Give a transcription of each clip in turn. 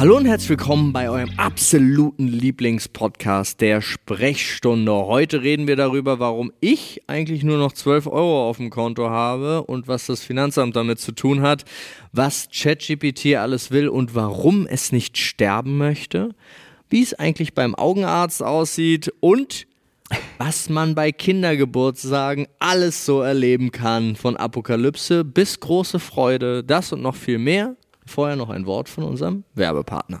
Hallo und herzlich willkommen bei eurem absoluten Lieblingspodcast der Sprechstunde. Heute reden wir darüber, warum ich eigentlich nur noch 12 Euro auf dem Konto habe und was das Finanzamt damit zu tun hat, was ChatGPT alles will und warum es nicht sterben möchte, wie es eigentlich beim Augenarzt aussieht und was man bei Kindergeburtstagen alles so erleben kann, von Apokalypse bis große Freude, das und noch viel mehr Vorher noch ein Wort von unserem Werbepartner.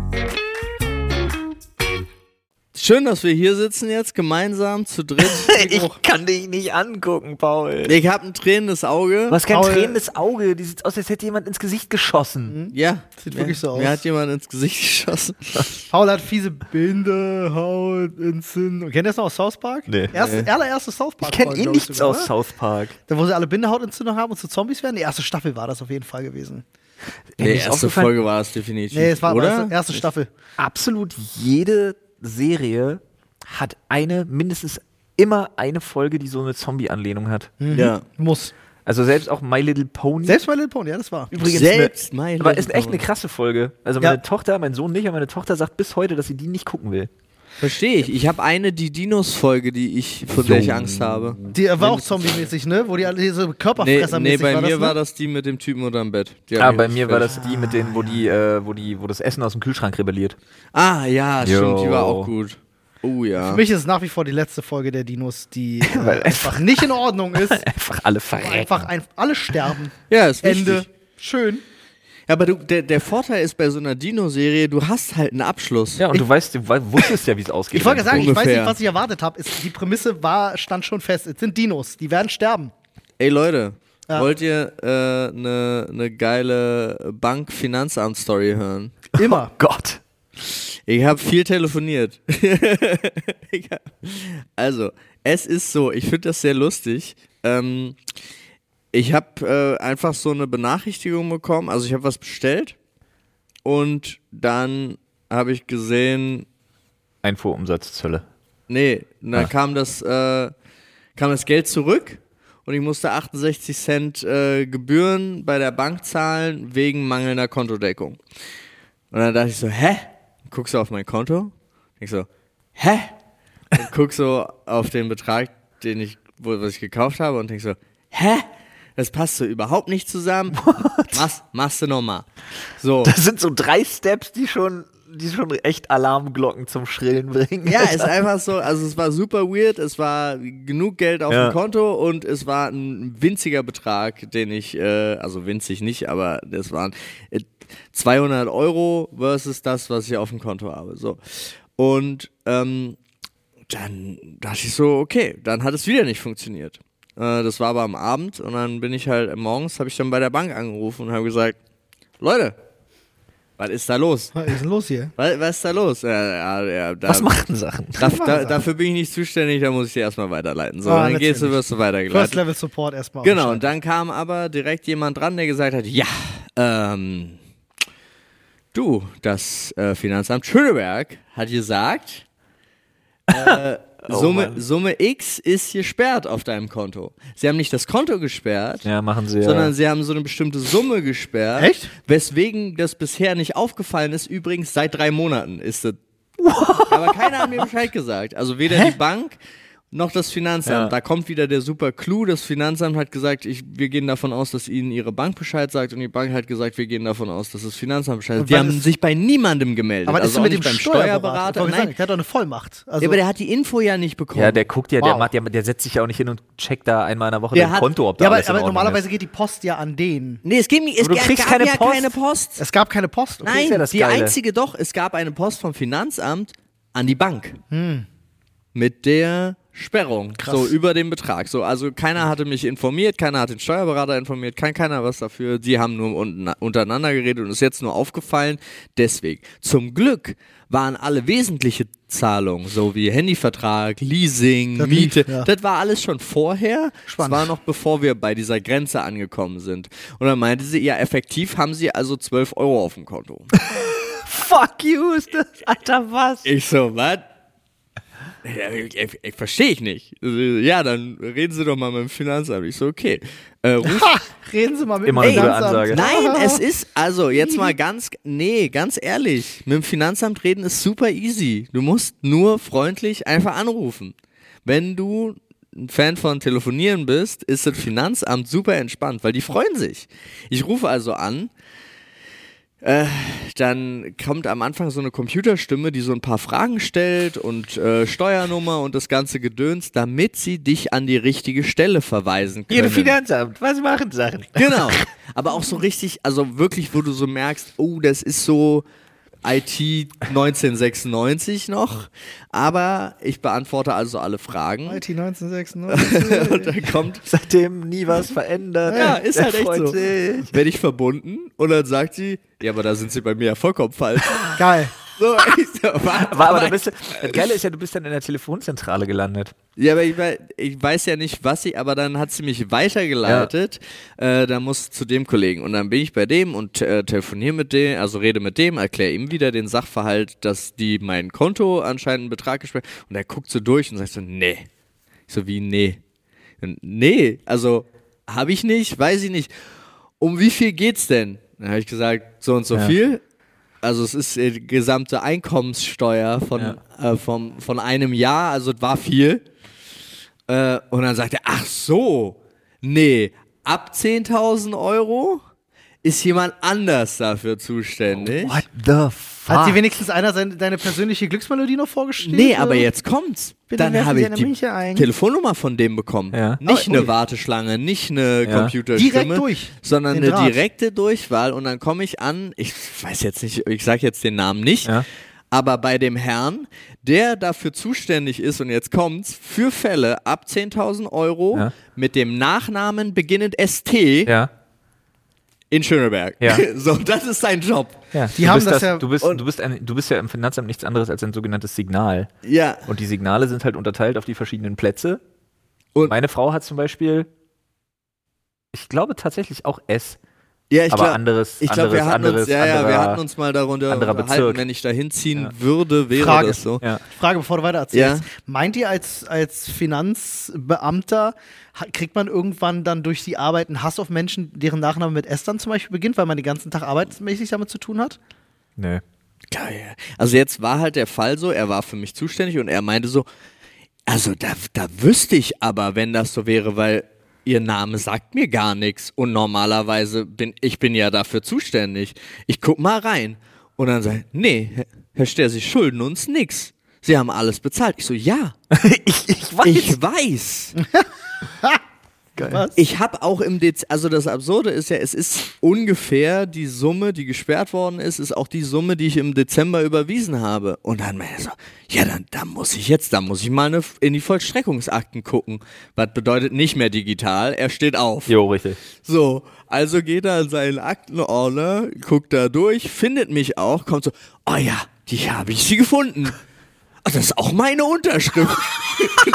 Schön, dass wir hier sitzen jetzt gemeinsam zu dritt. ich kann dich nicht angucken, Paul. Ich habe ein tränendes Auge. Du hast kein Paul- tränendes Auge. Die sieht aus, als hätte jemand ins Gesicht geschossen. Ja, Sieht wirklich so aus. Mir hat jemand ins Gesicht geschossen. Paul hat fiese Binde, Hautentzündung. Kennt ihr das noch aus South Park? Nee. Erste, allererste South Ich Park. kenne eh ich nichts sogar, aus oder? South Park. Da, wo sie alle Bindehautentzündung haben und zu Zombies werden. Die erste Staffel war das auf jeden Fall gewesen. Die ist erste Folge war es definitiv. Nee, es war oder? erste, erste Staffel. Absolut jede Serie hat eine, mindestens immer eine Folge, die so eine Zombie-Anlehnung hat. Ja. Muss. Also selbst auch My Little Pony. Selbst My Little Pony, ja, das war. Übrigens Selbst eine, My aber Little ist echt eine Pony. krasse Folge. Also Ja. meine Tochter, mein Sohn nicht, aber meine Tochter sagt bis heute, dass sie die nicht gucken will. Verstehe ich. Ich habe eine die Dinos-Folge, die ich, vor der ich Angst habe. Die war auch zombie-mäßig, ne? Wo die alle diese Nee, Körperfresser-mäßig nee bei war mir das, ne? war das die mit dem Typen unterm Bett. Ah, bei mir war das die mit denen, wo die, äh, wo die, wo das Essen aus dem Kühlschrank rebelliert. Ah, ja, stimmt, die war auch gut. Oh ja. Für mich ist es nach wie vor die letzte Folge der Dinos, die äh, Weil einfach nicht in Ordnung ist. Einfach alle verrecken. Einfach ein, alle sterben. Ja, ist Ende. wichtig. Schön. Ja, aber du, der, der Vorteil ist bei so einer Dino-Serie, du hast halt einen Abschluss. Ja, und du weißt, du wusstest ja, wie es ausgeht. Ich wollte sagen, ich weiß nicht, was ich erwartet habe. Die Prämisse war, stand schon fest. Es sind Dinos, die werden sterben. Ey Leute, Ja. wollt ihr eine ne, ne geile Bank-Finanzamt-Story hören? Immer. Oh Gott. Ich habe viel telefoniert. Ich also, es ist so, ich finde das sehr lustig. Ähm, ich habe äh, einfach so eine Benachrichtigung bekommen, also ich habe was bestellt und dann habe ich gesehen, Einfuhrumsatzzölle. nee, dann Ah. kam das, äh, kam das Geld zurück und ich musste 68 Cent äh, Gebühren bei der Bank zahlen wegen mangelnder Kontodeckung. Und dann dachte ich so, hä? Guck so auf mein Konto, denk so, hä? Und guck so auf den Betrag, den ich, was ich gekauft habe und denk so, hä? Das passt so überhaupt nicht zusammen. Machst, machst du nochmal. So. Das sind so drei Steps, die schon, die schon echt Alarmglocken zum Schrillen bringen. Ja, ist einfach so, also es war super weird, es war genug Geld auf Ja. dem Konto und es war ein winziger Betrag, den ich, äh, also winzig nicht, aber das waren äh, 200 Euro versus das, was ich auf dem Konto habe. So. Und ähm, dann dachte ich so, okay, dann hat es wieder nicht funktioniert. Äh, das war aber am Abend und dann bin ich halt morgens, habe ich dann bei der Bank angerufen und habe gesagt, Leute, was ist da los? Was ist denn los hier? Was, was ist da los? Ja, ja, ja, da, Was machen Sachen? da, da, dafür bin ich nicht zuständig, da muss ich dir erstmal weiterleiten. So, Ah, dann gehst du, wirst du First weitergeleitet. Level Support erstmal. Genau, und dann kam aber direkt jemand dran, der gesagt hat, ja, ähm, du, das äh, Finanzamt Schöneberg hat gesagt, äh, Oh Summe, Mann. Summe X ist gesperrt auf deinem Konto. Sie haben nicht das Konto gesperrt, Ja, machen sie ja. sondern sie haben so eine bestimmte Summe gesperrt. Echt? Weswegen das bisher nicht aufgefallen ist. Übrigens seit drei Monaten ist das. Aber keiner hat mir Bescheid gesagt. Also weder die Bank noch das Finanzamt. Ja. Da kommt wieder der super Clou. Das Finanzamt hat gesagt, ich, wir gehen davon aus, dass ihnen ihre Bank Bescheid sagt. Und die Bank hat gesagt, wir gehen davon aus, dass das Finanzamt Bescheid sagt. Und Die haben ist- sich bei niemandem gemeldet. Aber was also ist mit dem Steuerberater? Steuerberater. Nein. Der hat doch eine Vollmacht. Also, Ja, aber der hat die Info ja nicht bekommen. ja, der guckt ja, der Wow. macht ja, der setzt sich ja auch nicht hin und checkt da einmal in der Woche Der hat- Konto, ob da ja, aber, alles in aber Ordnung normalerweise ist. geht die Post ja an den. Nee, es, ging, es Aber du gab keine ja Post? keine Post. Es gab keine Post. Okay. Nein, ja das die Geile. einzige doch, es gab eine Post vom Finanzamt an die Bank. Mit der Sperrung. Krass. So über den Betrag. So, also keiner hatte mich informiert, keiner hat den Steuerberater informiert, kann keiner was dafür. Die haben nur unten, untereinander geredet und ist jetzt nur aufgefallen. Deswegen. Zum Glück waren alle wesentliche Zahlungen, so wie Handyvertrag, Leasing, Das lief, Miete, ja. das war alles schon vorher. Spannend. Das war noch bevor wir bei dieser Grenze angekommen sind. Und dann meinte sie, ja, effektiv haben sie also 12 Euro auf dem Konto. Fuck you, ist das, Alter, was? Ich so, was? Ja, ich, ich, ich verstehe ich nicht. Ja, dann reden Sie doch mal mit dem Finanzamt. Ich so, okay. Äh, ruf, Ha, reden Sie mal mit Immer dem Finanzamt. Ansage. Nein, es ist, also jetzt mal ganz, nee, ganz ehrlich. Mit dem Finanzamt reden ist super easy. Du musst nur freundlich einfach anrufen. Wenn du ein Fan von Telefonieren bist, ist das Finanzamt super entspannt, weil die freuen sich. Ich rufe also an, äh, dann kommt am Anfang so eine Computerstimme, die so ein paar Fragen stellt und äh, Steuernummer und das ganze Gedöns, damit sie dich an die richtige Stelle verweisen können. Ihr Finanzamt, was machen Sachen? Genau. Aber auch so richtig, also wirklich, wo du so merkst, oh, das ist so IT 1996 noch. Aber ich beantworte also alle Fragen. IT 1996. Und dann kommt, Seitdem nie was verändert. ja, ist Der halt echt so. sich. Werde ich verbunden und dann sagt sie, ja, aber da sind sie bei mir ja vollkommen falsch. Geil. So, ich was? Aber, bist du, das Geile ist ja, du bist dann in der Telefonzentrale gelandet. Ja, aber ich, ich weiß ja nicht, was sie, aber dann hat sie mich weitergeleitet. Äh, da muss zu dem Kollegen. Und dann bin ich bei dem und äh, telefoniere mit dem, also rede mit dem, erkläre ihm wieder den Sachverhalt, dass die mein Konto anscheinend einen Betrag gesperrt Und er guckt so durch und sagt so, nee. Ich so, wie, nee? Und, nee, also habe ich nicht, weiß ich nicht. Um wie viel geht's denn? Dann habe ich gesagt, so und so Ja. viel. Also es ist äh, die gesamte Einkommenssteuer von, äh, vom, von einem Jahr, also es war viel. Äh, und dann sagt er, ach so, nee, ab 10.000 Euro ist jemand anders dafür zuständig. What the fuck? Hat sie wenigstens einer seine, deine persönliche Glücksmelodie noch vorgestellt? Nee, aber jetzt kommt's. Bitte Dann habe ich eine die. Telefonnummer von dem bekommen. Ja. Nicht Oh, eine ui. Warteschlange, nicht eine Ja. Computerstimme. Direkt durch, Sondern eine Draht. direkte Durchwahl. Und dann komme ich an, ich weiß jetzt nicht, ich sage jetzt den Namen nicht, Ja. aber bei dem Herrn, der dafür zuständig ist, und jetzt kommt's, für Fälle ab 10.000 Euro Ja. mit dem Nachnamen beginnend ST ja. In Schöneberg. Ja. So, das ist sein Job. ja. Die du haben bist das ja- Du bist, du, bist ein, du bist ja im Finanzamt nichts anderes als ein sogenanntes Signal. Ja. Und die Signale sind halt unterteilt auf die verschiedenen Plätze. Und- Meine Frau hat zum Beispiel, ich glaube tatsächlich auch S. Ja, ich aber glaub- anderes, Ich glaube, anderes, wir hatten anderes, uns, ja, ja, wir anderer- hatten uns mal darunter anderer unterhalten, wenn ich da hinziehen Ja. würde, wäre Frage. das so. Ja. Frage, bevor du weiter erzählst. Ja. Meint ihr als, als Finanzbeamter, kriegt man irgendwann dann durch die Arbeit einen Hass auf Menschen, deren Nachname mit S dann zum Beispiel beginnt, weil man den ganzen Tag arbeitsmäßig damit zu tun hat? Nö. Geil. Also jetzt war halt der Fall so, er war für mich zuständig und er meinte so, also da, da wüsste ich aber, wenn das so wäre, weil ihr Name sagt mir gar nichts und normalerweise bin ich bin ja dafür zuständig. Ich guck mal rein und dann sagt, nee, Herr- Ster, Sie schulden uns nix. Sie haben alles bezahlt. Ich so, ja, ich, ich weiß. ich weiß. Was? Ich habe auch im Dez also das Absurde ist ja, es ist ungefähr die Summe, die gesperrt worden ist, ist auch die Summe, die ich im Dezember überwiesen habe. Und dann meinte er so, ja, dann, dann muss ich jetzt, dann muss ich mal eine, in die Vollstreckungsakten gucken. Was bedeutet nicht mehr digital, er steht auf. Jo, richtig. So, also geht er in seinen Aktenordner, guckt da durch, findet mich auch, kommt so, oh ja, die habe ich sie gefunden. Ah, das ist auch meine Unterschrift.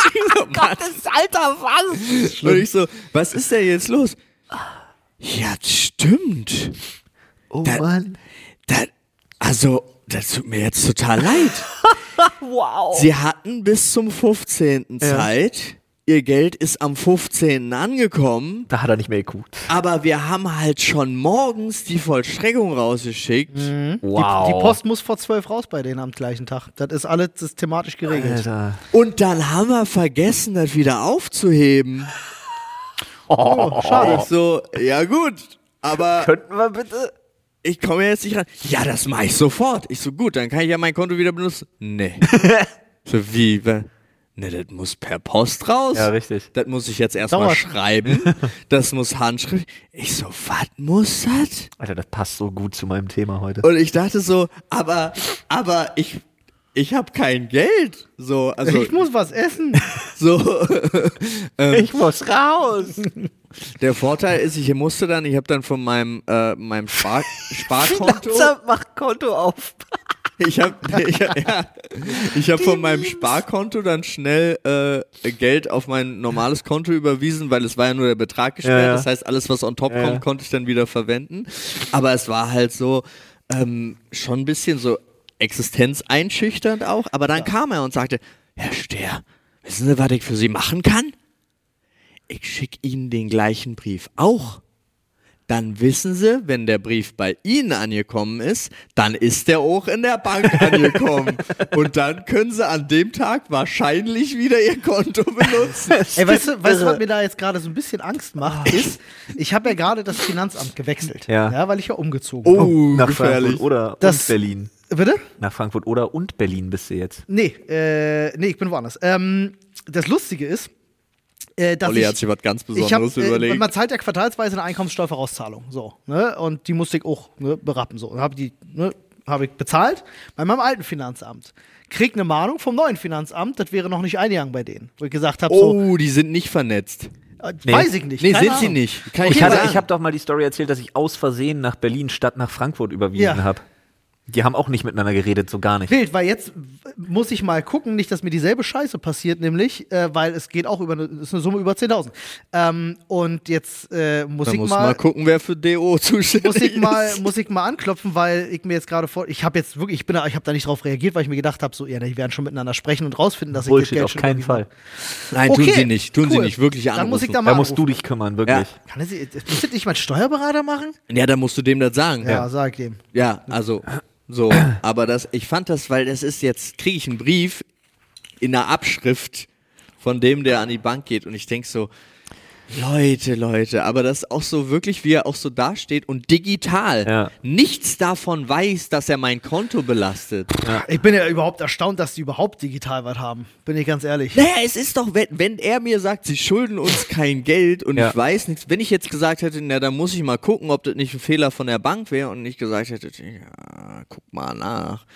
Gott, Alter, was? und ich so, was ist denn jetzt los? Ja, das stimmt. Oh Da- Mann. Da, also, das tut mir jetzt total leid. wow. Sie hatten bis zum 15. Zeit. Ihr Geld ist am 15. angekommen. Da hat er nicht mehr geguckt. Aber wir haben halt schon morgens die Vollstreckung rausgeschickt. Wow. Die, die Post muss vor zwölf raus bei denen am gleichen Tag. Das ist alles systematisch geregelt. Alter. Und dann haben wir vergessen, das wieder aufzuheben. Oh, schade. Ich so, ja gut, aber Könnten wir bitte? ich komme jetzt nicht ran. Ja, das mache ich sofort. Ich so, gut, dann kann ich ja mein Konto wieder benutzen. Nee. so, wie? Ne, das muss per Post raus. Ja, richtig. Das muss ich jetzt erstmal schreiben. Das muss Handschrift. Ich so, was muss das? Alter, das passt so gut zu meinem Thema heute. Und ich dachte so, aber, aber ich, ich habe kein Geld. So, also, Ich muss was essen. so. Ich muss raus. Der Vorteil ist, ich musste dann, ich habe dann von meinem, äh, meinem Spar Sparkonto. Langsam, mach Konto auf. Ich habe ich, hab- ja, ich hab von meinem Sparkonto dann schnell äh, Geld auf mein normales Konto überwiesen, weil es war ja nur der Betrag gesperrt. Ja, ja. Das heißt, alles, was on top Ja, kommt, konnte ich dann wieder verwenden. Aber es war halt so ähm, schon ein bisschen so existenzeinschüchternd auch. Aber dann kam er und sagte, Herr Stehr, wissen Sie, was ich für Sie machen kann? Ich schicke Ihnen den gleichen Brief auch dann wissen sie, wenn der Brief bei Ihnen angekommen ist, dann ist der auch in der Bank angekommen. Und dann können sie an dem Tag wahrscheinlich wieder ihr Konto benutzen. Ey, weißt du, weißt du, was mir da jetzt gerade so ein bisschen Angst macht, ist, ich habe ja gerade das Finanzamt gewechselt. Ja. weil ich ja umgezogen bin. Oh, Nach gefährlich. Frankfurt oder Das- und Berlin. Bitte? Nach Frankfurt oder und Berlin bist du jetzt. Nee, äh, nee, ich bin woanders. Ähm, das Lustige ist, äh, dass Olli ich, hat sich was ganz ich hab, Besonderes äh, überlegt. man zahlt ja quartalsweise eine Einkommenssteuervorauszahlung, so, ne? Und die musste ich auch ne, berappen, so. Und habe die, ne, habe ich bezahlt bei meinem alten Finanzamt. Krieg eine Mahnung vom neuen Finanzamt, das wäre noch nicht eingegangen bei denen. Wo ich gesagt habe, so, oh, die sind nicht vernetzt. äh, weiß ich nicht. Nee, keine sind sie Ahnung. nicht. Kann Ich, ich ich habe doch mal die Story erzählt, dass ich aus Versehen nach Berlin statt nach Frankfurt überwiesen Ja. habe. Die haben auch nicht miteinander geredet, so gar nicht. Wild, weil jetzt muss ich mal gucken, nicht, dass mir dieselbe Scheiße passiert, nämlich, äh, weil es geht auch über eine, ist eine Summe über 10.000. Ähm, und jetzt äh, muss Dann ich muss mal, mal gucken, wer für DO zuständig muss ich mal, ist. muss ich mal anklopfen, weil ich mir jetzt gerade vor, ich habe jetzt wirklich, ich bin, da, ich habe da nicht drauf reagiert, weil ich mir gedacht habe, so, ja, die werden schon miteinander sprechen und rausfinden, dass ich das Bullshit, Geld auf schon keinen Fall. Nein, Okay, tun sie nicht. Tun sie cool. nicht. Wirklich anrufen. Dann muss ich da Da mal musst du dich kümmern, wirklich. Kann das, muss das nicht mein Steuerberater machen? ja, dann musst du dem das sagen. Ja, sag ich dem. Ja, also so, aber das, ich fand das, weil das ist jetzt, kriege ich einen Brief in der Abschrift von dem, der an die Bank geht und ich denk so, Leute, Leute, aber das auch so wirklich, wie er auch so dasteht und digital. Ja. Nichts davon weiß, dass er mein Konto belastet. Ich bin ja überhaupt erstaunt, dass die überhaupt digital was haben. Bin ich ganz ehrlich. Naja, es ist doch, wenn, wenn er mir sagt, sie schulden uns kein Geld und Ja. ich weiß nichts, wenn ich jetzt gesagt hätte, na, dann muss ich mal gucken, ob das nicht ein Fehler von der Bank wäre und nicht gesagt hätte, ja, guck mal nach,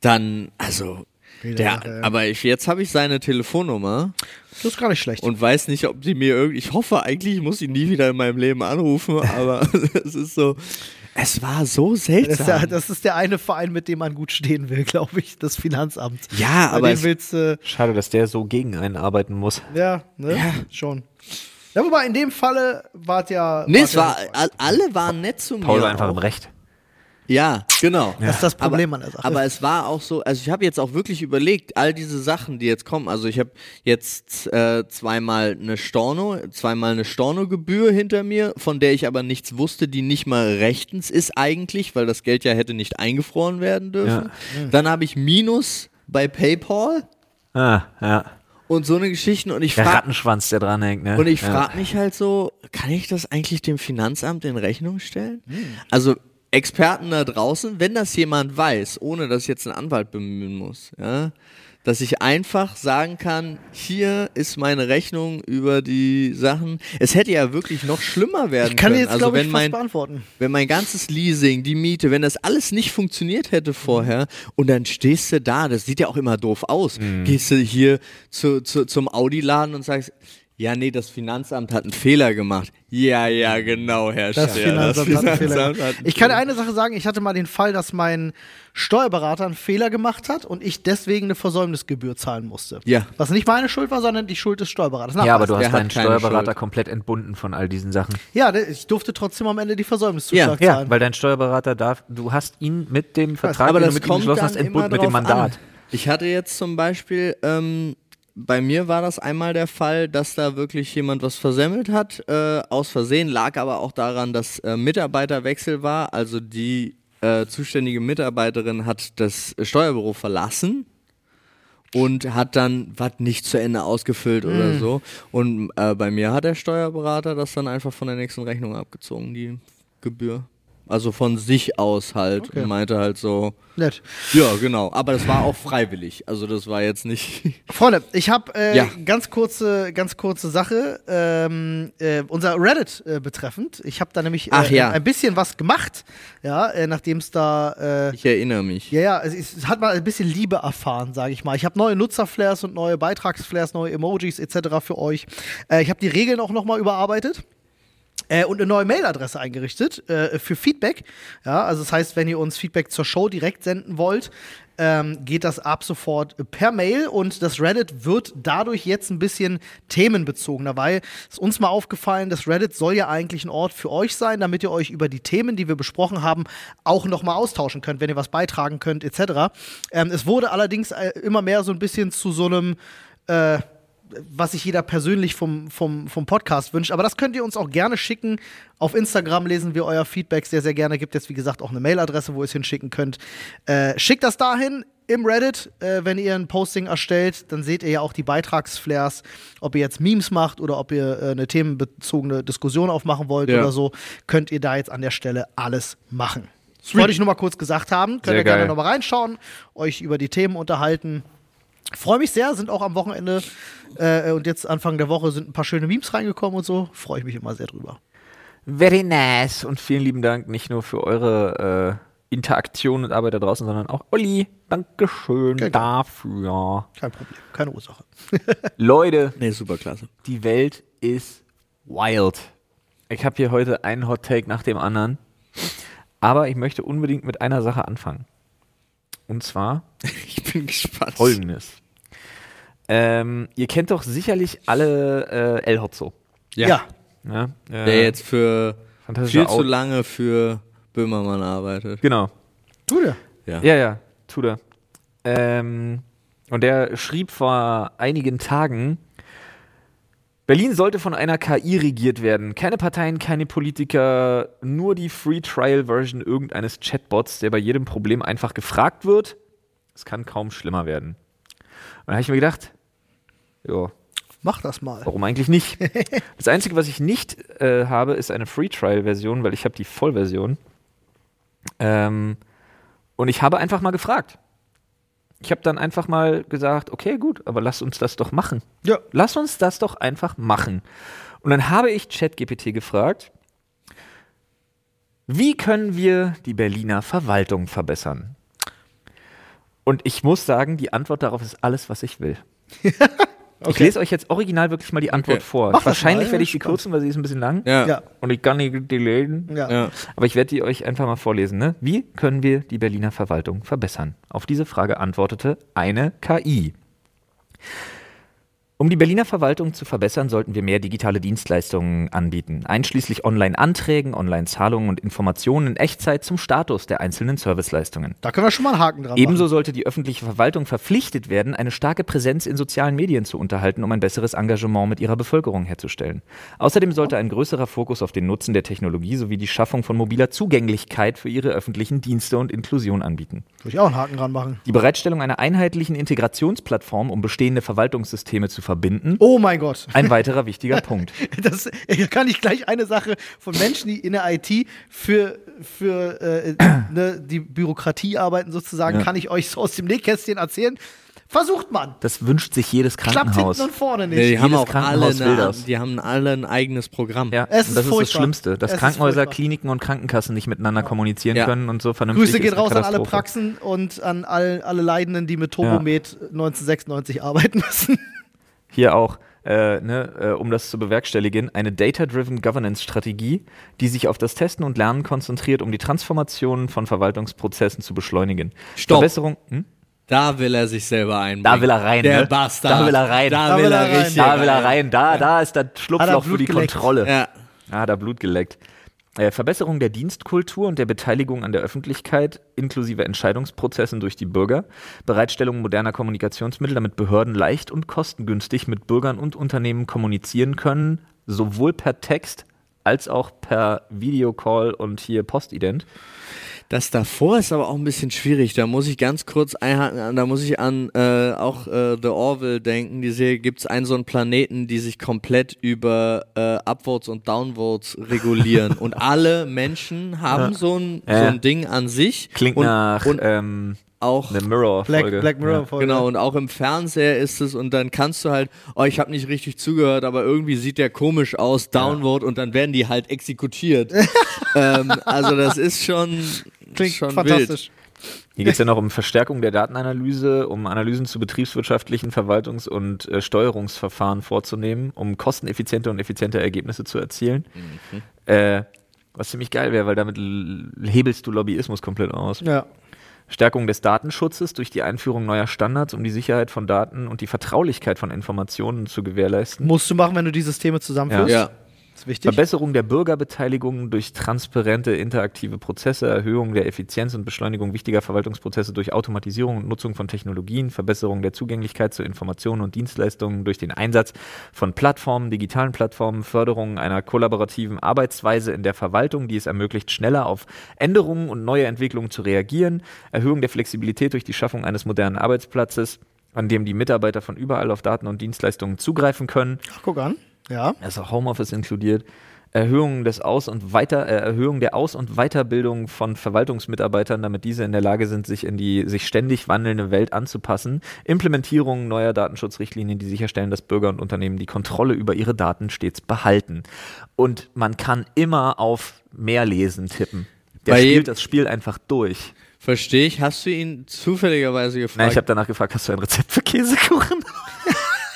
dann, also, Fehler, der, ja. aber ich, jetzt habe ich seine Telefonnummer Das ist gar nicht schlecht. und weiß nicht, ob die mir irgendwie, ich hoffe eigentlich, ich muss ihn nie wieder in meinem Leben anrufen, aber es ist so, es war so das, ist der, seltsam. das ist der eine Verein, mit dem man gut stehen will, glaube ich, das Finanzamt. ja, Bei aber dem es, willst du, Schade, dass der so gegen einen arbeiten muss. ja, ne? Ja. Schon. Ja, wobei in dem Falle wart ja. nee, wart es ja war, alle waren nett zu mir. Paul war einfach auch. im Recht. Ja, genau. Das ist das Problem aber, an der Sache. Aber es war auch so, also ich habe jetzt auch wirklich überlegt, all diese Sachen, die jetzt kommen. Also ich habe jetzt äh, zweimal eine Storno, zweimal eine Stornogebühr hinter mir, von der ich aber nichts wusste, die nicht mal rechtens ist eigentlich, weil das Geld ja hätte nicht eingefroren werden dürfen. Dann habe ich Minus bei PayPal Ah, ja. und so eine Geschichten und ich Der frage Rattenschwanz, der dranhängt, ne? und ich ja. frage mich halt so, kann ich das eigentlich dem Finanzamt in Rechnung stellen? Hm. Also Experten da draußen, wenn das jemand weiß, ohne dass ich jetzt einen Anwalt bemühen muss, ja, dass ich einfach sagen kann, hier ist meine Rechnung über die Sachen. Es hätte ja wirklich noch schlimmer werden ich kann können. jetzt, also glaube ich, wenn fast mein beantworten. wenn mein ganzes Leasing, die Miete, wenn das alles nicht funktioniert hätte vorher und dann stehst du da, das sieht ja auch immer doof aus, Mhm. gehst du hier zu, zu, zum Audi-Laden und sagst, ja, nee, das Finanzamt hat einen Fehler gemacht. Ja, ja, genau, Herr Das Finanzamt hat einen Fehler. Finanzamt gemacht. hat einen Ich kann Fehler. eine Sache sagen, ich hatte mal den Fall, dass mein Steuerberater einen Fehler gemacht hat und ich deswegen eine Versäumnisgebühr zahlen musste. Ja. Was nicht meine Schuld war, sondern die Schuld des Steuerberaters. Ja, aber du hast deinen Steuerberater Schuld. komplett entbunden von all diesen Sachen. Ja, ich durfte trotzdem am Ende die Versäumniszuschlag Ja, Ja, zahlen. weil dein Steuerberater darf, du hast ihn mit dem Vertrag, Aber den das du mit ihm geschlossen hast, dann entbunden immer mit dem Mandat. an. Ich hatte jetzt zum Beispiel, ähm, bei mir war das einmal der Fall, dass da wirklich jemand was versemmelt hat, äh, aus Versehen, lag aber auch daran, dass äh, Mitarbeiterwechsel war. Also die äh, zuständige Mitarbeiterin hat das Steuerbüro verlassen und hat dann was nicht zu Ende ausgefüllt oder so. Und äh, bei mir hat der Steuerberater das dann einfach von der nächsten Rechnung abgezogen, die Gebühr. Also von sich aus halt Okay. und meinte halt so, Nett. ja, genau. Aber das war auch freiwillig. Also das war jetzt nicht. Freunde, ich habe äh, Ja. ganz kurze, ganz kurze Sache. Ähm, äh, unser Reddit äh, betreffend. Ich habe da nämlich äh, Ach ja. ein bisschen was gemacht, ja, äh, nachdem es da äh, Ich erinnere mich. Ja, ja, es, es hat mal ein bisschen Liebe erfahren, sage ich mal. Ich habe neue Nutzerflares und neue Beitragsflares, neue Emojis etc. für euch. Äh, ich habe die Regeln auch nochmal überarbeitet. Äh, und eine neue Mailadresse eingerichtet äh, für Feedback. Ja, also das heißt, wenn ihr uns Feedback zur Show direkt senden wollt, ähm, geht das ab sofort per Mail und das Reddit wird dadurch jetzt ein bisschen themenbezogener, weil es uns mal aufgefallen, das Reddit soll ja eigentlich ein Ort für euch sein, damit ihr euch über die Themen, die wir besprochen haben, auch nochmal austauschen könnt, wenn ihr was beitragen könnt, etc. Ähm, es wurde allerdings äh, immer mehr so ein bisschen zu so einem äh, was sich jeder persönlich vom, vom, vom Podcast wünscht. Aber das könnt ihr uns auch gerne schicken. Auf Instagram lesen wir euer Feedback sehr, sehr gerne. Gibt jetzt, wie gesagt, auch eine Mailadresse, wo ihr es hinschicken könnt. Äh, schickt das dahin im Reddit, äh, wenn ihr ein Posting erstellt. Dann seht ihr ja auch die Beitragsflares, ob ihr jetzt Memes macht oder ob ihr äh, eine themenbezogene Diskussion aufmachen wollt Ja. oder so. Könnt ihr da jetzt an der Stelle alles machen. Das wollte ich nur mal kurz gesagt haben. Könnt Sehr ihr gerne nochmal reinschauen, euch über die Themen unterhalten. Freue mich sehr, sind auch am Wochenende äh, und jetzt Anfang der Woche sind ein paar schöne Memes reingekommen und so. Freue ich mich immer sehr drüber. Very nice. Und vielen lieben Dank nicht nur für eure äh, Interaktion und Arbeit da draußen, sondern auch Olli. Dankeschön Gerne. dafür. Kein Problem, keine Ursache. Leute, Nee, super klasse. die Welt ist wild. Ich habe hier heute einen Hot Take nach dem anderen. Aber ich möchte unbedingt mit einer Sache anfangen. Und zwar Ich bin gespannt. folgendes. Ähm, ihr kennt doch sicherlich alle äh, El Hotzo. Ja. Ja. Ja, äh, Der jetzt für viel zu lange für Böhmermann arbeitet. Genau. Gute. Ja. Ja, ja, tut er. Ähm, und der schrieb vor einigen Tagen, Berlin sollte von einer KI regiert werden. Keine Parteien, keine Politiker, nur die Free Trial Version irgendeines Chatbots, der bei jedem Problem einfach gefragt wird. Es kann kaum schlimmer werden. Und da habe ich mir gedacht, ja, Mach das mal. Warum eigentlich nicht? Das Einzige, was ich nicht äh, habe, ist eine Free Trial Version, weil ich habe die Vollversion. Ähm, und ich habe einfach mal gefragt. Ich habe dann einfach mal gesagt, okay, gut, aber lass uns das doch machen. Ja. Lass uns das doch einfach machen. Und dann habe ich ChatGPT gefragt, wie können wir die Berliner Verwaltung verbessern? Und ich muss sagen, die Antwort darauf ist alles, was ich will. Ich lese euch jetzt original wirklich mal die Antwort Okay. vor. Mach Wahrscheinlich werde ich sie spannend. kürzen, weil sie ist ein bisschen lang. Ja. Ja. Und ich kann nicht die lesen. Ja. Ja. Aber ich werde die euch einfach mal vorlesen. Ne? Wie können wir die Berliner Verwaltung verbessern? Auf diese Frage antwortete eine KI. Um die Berliner Verwaltung zu verbessern, sollten wir mehr digitale Dienstleistungen anbieten, einschließlich Online-Anträgen, Online-Zahlungen und Informationen in Echtzeit zum Status der einzelnen Serviceleistungen. Da können wir schon mal einen Haken dran Ebenso machen. sollte die öffentliche Verwaltung verpflichtet werden, eine starke Präsenz in sozialen Medien zu unterhalten, um ein besseres Engagement mit ihrer Bevölkerung herzustellen. Außerdem sollte ein größerer Fokus auf den Nutzen der Technologie sowie die Schaffung von mobiler Zugänglichkeit für ihre öffentlichen Dienste und Inklusion anbieten. Würde ich auch einen Haken dran machen. Die Bereitstellung einer einheitlichen Integrationsplattform, um bestehende Verwaltungssysteme zu verbinden, Oh mein Gott. ein weiterer wichtiger Punkt. Das kann ich gleich eine Sache von Menschen, die in der IT für, für äh, ne, die Bürokratie arbeiten, sozusagen, Ja. kann ich euch so aus dem Nähkästchen erzählen. Versucht man. Das wünscht sich jedes Klappt Krankenhaus. hinten und vorne nicht. Nee, die haben Jedes auch alle, Krankenhaus will eine, das. die haben alle ein eigenes Programm. Ja, Es und ist das ist das furchtbar. Schlimmste, dass Es Krankenhäuser, furchtbar. Kliniken und Krankenkassen nicht miteinander kommunizieren Ja. können und so vernünftig Grüße geht eine raus an alle. Praxen und an all, alle Leidenden, die mit Turbomed 1996 arbeiten müssen. Hier auch, äh, ne, äh, um das zu bewerkstelligen, eine Data-Driven Governance-Strategie, die sich auf das Testen und Lernen konzentriert, um die Transformation von Verwaltungsprozessen zu beschleunigen. Stopp. Verbesserung, hm? Da will er sich selber einbringen. Da will er rein, Der ne? Bastard. Da will er rein. Da, Da will er rein. richtig Da will er rein, da, da ist das Schlupfloch für die geleckt. Kontrolle. Ja. Ah, da Blut geleckt. Äh, Verbesserung der Dienstkultur und der Beteiligung an der Öffentlichkeit inklusive Entscheidungsprozessen durch die Bürger. Bereitstellung moderner Kommunikationsmittel, damit Behörden leicht und kostengünstig mit Bürgern und Unternehmen kommunizieren können, sowohl per Text als auch per Videocall und hier Postident. Das davor ist aber auch ein bisschen schwierig. Da muss ich ganz kurz einhaken, da muss ich an äh, auch äh, The Orville denken. Die Serie gibt es einen so einen Planeten, die sich komplett über äh, Upvotes und Downvotes regulieren. und alle Menschen haben Ja. so, ein, Ja. so ein Ding an sich. Klingt und, nach und ähm, auch eine Mirror-Folge. Black, Black Mirror Ja. Folge. Genau, und auch im Fernseher ist es und dann kannst du halt, oh, ich habe nicht richtig zugehört, aber irgendwie sieht der komisch aus, Downvote und dann werden die halt exekutiert. ähm, also das ist schon, Klingt schon fantastisch. Hier geht es ja noch um Verstärkung der Datenanalyse, um Analysen zu betriebswirtschaftlichen Verwaltungs- und äh, Steuerungsverfahren vorzunehmen, um kosteneffiziente und effiziente Ergebnisse zu erzielen. Äh, was ziemlich geil wäre, weil damit hebelst du Lobbyismus komplett aus. Ja. Stärkung des Datenschutzes durch die Einführung neuer Standards, um die Sicherheit von Daten und die Vertraulichkeit von Informationen zu gewährleisten. Musst du machen, wenn du die Systeme zusammenführst. Ja. wichtig. Verbesserung der Bürgerbeteiligung durch transparente, interaktive Prozesse, Erhöhung der Effizienz und Beschleunigung wichtiger Verwaltungsprozesse durch Automatisierung und Nutzung von Technologien, Verbesserung der Zugänglichkeit zu Informationen und Dienstleistungen durch den Einsatz von Plattformen, digitalen Plattformen, Förderung einer kollaborativen Arbeitsweise in der Verwaltung, die es ermöglicht, schneller auf Änderungen und neue Entwicklungen zu reagieren, Erhöhung der Flexibilität durch die Schaffung eines modernen Arbeitsplatzes, an dem die Mitarbeiter von überall auf Daten und Dienstleistungen zugreifen können, Ach, guck an. Ja. auch Homeoffice inkludiert. Erhöhung des Aus- und Weiter, äh, Erhöhung der Aus- und Weiterbildung von Verwaltungsmitarbeitern, damit diese in der Lage sind, sich in die sich ständig wandelnde Welt anzupassen. Implementierung neuer Datenschutzrichtlinien, die sicherstellen, dass Bürger und Unternehmen die Kontrolle über ihre Daten stets behalten. Und man kann immer auf mehr lesen tippen. Der Bei spielt das Spiel einfach durch. Verstehe ich. Hast du ihn zufälligerweise gefragt? Nein, ich habe danach gefragt, hast du ein Rezept für Käsekuchen?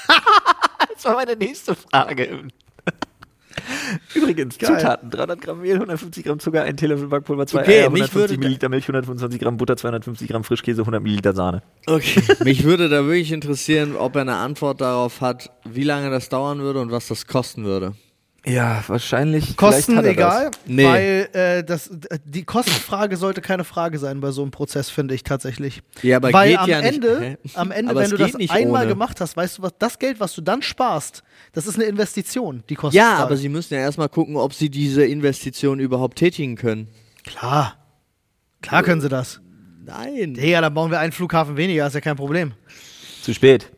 das war meine nächste Frage. Übrigens, Geil. Zutaten: 300 Gramm Mehl, 150 Gramm Zucker, 1 Teelöffel Backpulver, 2 Okay, Eier, mich 150 würde da- Milliliter Milch, 125 Gramm Butter, 250 Gramm Frischkäse, 100 Milliliter Sahne. Okay. Mich würde da wirklich interessieren, ob er eine Antwort darauf hat, wie lange das dauern würde und was das kosten würde. Ja, wahrscheinlich. Kosten er egal, Nee. weil äh, das, die Kostenfrage sollte keine Frage sein bei so einem Prozess, finde ich tatsächlich. Ja, aber weil geht am ja nicht. Ende, Hä? am Ende, Aber wenn du das nicht einmal ohne. gemacht hast, weißt du was, das Geld, was du dann sparst, das ist eine Investition, die kostet. Ja, aber sie müssen ja erstmal gucken, ob sie diese Investition überhaupt tätigen können. Klar. Klar können sie das. Nein. Digga, dann bauen wir einen Flughafen weniger, ist ja kein Problem. Zu spät.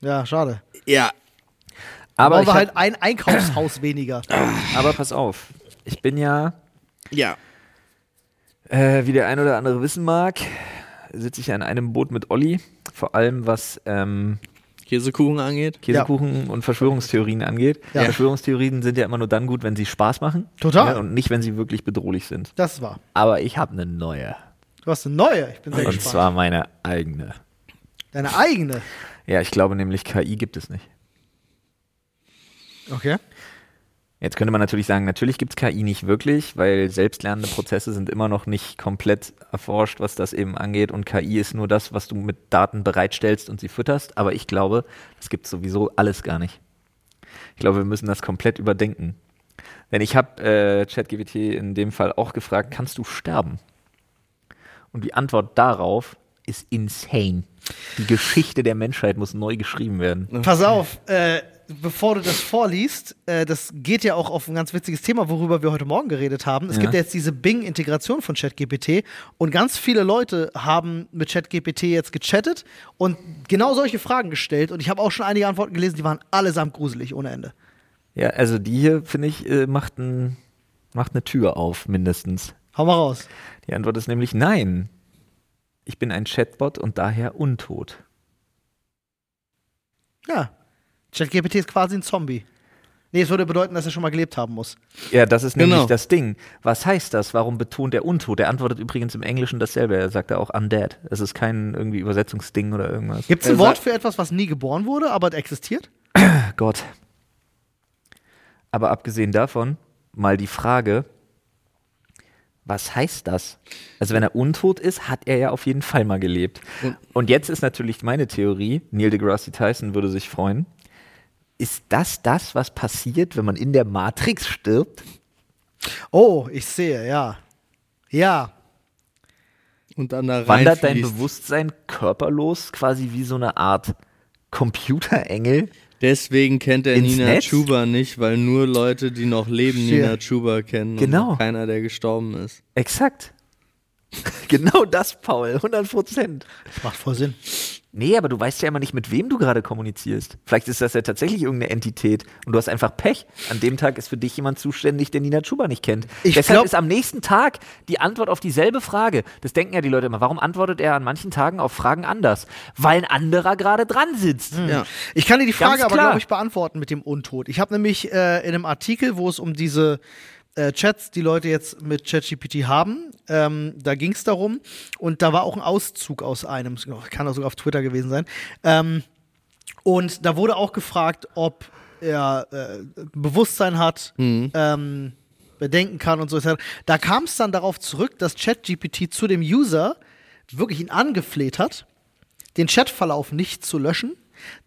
Ja, schade. Ja. Aber, ich wir halt ein Einkaufshaus weniger. aber pass auf. Ich bin ja, Ja. äh, wie der ein oder andere wissen mag, sitze ich ja in einem Boot mit Olli. Vor allem was ähm, Käsekuchen angeht. Käsekuchen und Verschwörungstheorien angeht. Ja. Verschwörungstheorien sind ja immer nur dann gut, wenn sie Spaß machen. Total. Ja, und nicht, wenn sie wirklich bedrohlich sind. Das war. Aber ich habe eine neue. Du hast eine neue. Ich bin sehr Und gespannt. zwar meine eigene. Deine eigene. Ja, ich glaube nämlich, KI gibt es nicht. Okay. Jetzt könnte man natürlich sagen, natürlich gibt es KI nicht wirklich, weil selbstlernende Prozesse sind immer noch nicht komplett erforscht, was das eben angeht. Und KI ist nur das, was du mit Daten bereitstellst und sie fütterst. Aber ich glaube, das gibt sowieso alles gar nicht. Ich glaube, wir müssen das komplett überdenken. Denn ich habe äh, ChatGPT in dem Fall auch gefragt, kannst du sterben? Und die Antwort darauf ist insane. Die Geschichte der Menschheit muss neu geschrieben werden. Pass auf, äh, bevor du das vorliest, äh, das geht ja auch auf ein ganz witziges Thema, worüber wir heute Morgen geredet haben. Es Ja. gibt ja jetzt diese Bing-Integration von ChatGPT und ganz viele Leute haben mit ChatGPT jetzt gechattet und genau solche Fragen gestellt und ich habe auch schon einige Antworten gelesen, die waren allesamt gruselig ohne Ende. Ja, also die hier, finde ich, äh, macht, ein, macht eine Tür auf, mindestens. Hau mal raus. Die Antwort ist nämlich nein. Ich bin ein Chatbot und daher untot. Ja. ChatGPT ist quasi ein Zombie. Nee, es würde bedeuten, dass er schon mal gelebt haben muss. Ja, das ist Genau. nämlich das Ding. Was heißt das? Warum betont er untot? Er antwortet übrigens im Englischen dasselbe. Er sagt ja auch undead. Es ist kein irgendwie Übersetzungsding oder irgendwas. Gibt es ein Wort für etwas, was nie geboren wurde, aber existiert? Gott. Aber abgesehen davon, mal die Frage, was heißt das? Also wenn er untot ist, hat er ja auf jeden Fall mal gelebt. Und- Und jetzt ist natürlich meine Theorie, Neil deGrasse Tyson würde sich freuen, ist das das, was passiert, wenn man in der Matrix stirbt? Oh, ich sehe, ja. Ja. Und dann da Wandert dein. Bewusstsein körperlos quasi wie so eine Art Computerengel? Deswegen kennt er Nina Netz? Chuba nicht, weil nur Leute, die noch leben, Verstehe. Nina Chuba kennen. Genau. Und keiner, der gestorben ist. Exakt. genau das, Paul, 100 Prozent. Das macht voll Sinn. Nee, aber du weißt ja immer nicht, mit wem du gerade kommunizierst. Vielleicht ist das ja tatsächlich irgendeine Entität und du hast einfach Pech. An dem Tag ist für dich jemand zuständig, der Nina Chuba nicht kennt. Ich Deshalb glaub- ist am nächsten Tag die Antwort auf dieselbe Frage. Das denken ja die Leute immer. Warum antwortet er an manchen Tagen auf Fragen anders? Weil ein anderer gerade dran sitzt. Ja. Ich kann dir die Frage aber, glaube ich, beantworten mit dem Untod. Ich habe nämlich äh, in einem Artikel, wo es um diese äh, Chats, die Leute jetzt mit ChatGPT haben, ähm, da ging es darum und da war auch ein Auszug aus einem, kann auch sogar auf Twitter gewesen sein. Ähm, und da wurde auch gefragt, ob er äh, Bewusstsein hat, ähm, bedenken kann und so. Da kam es dann darauf zurück, dass ChatGPT zu dem User wirklich ihn angefleht hat, den Chatverlauf nicht zu löschen.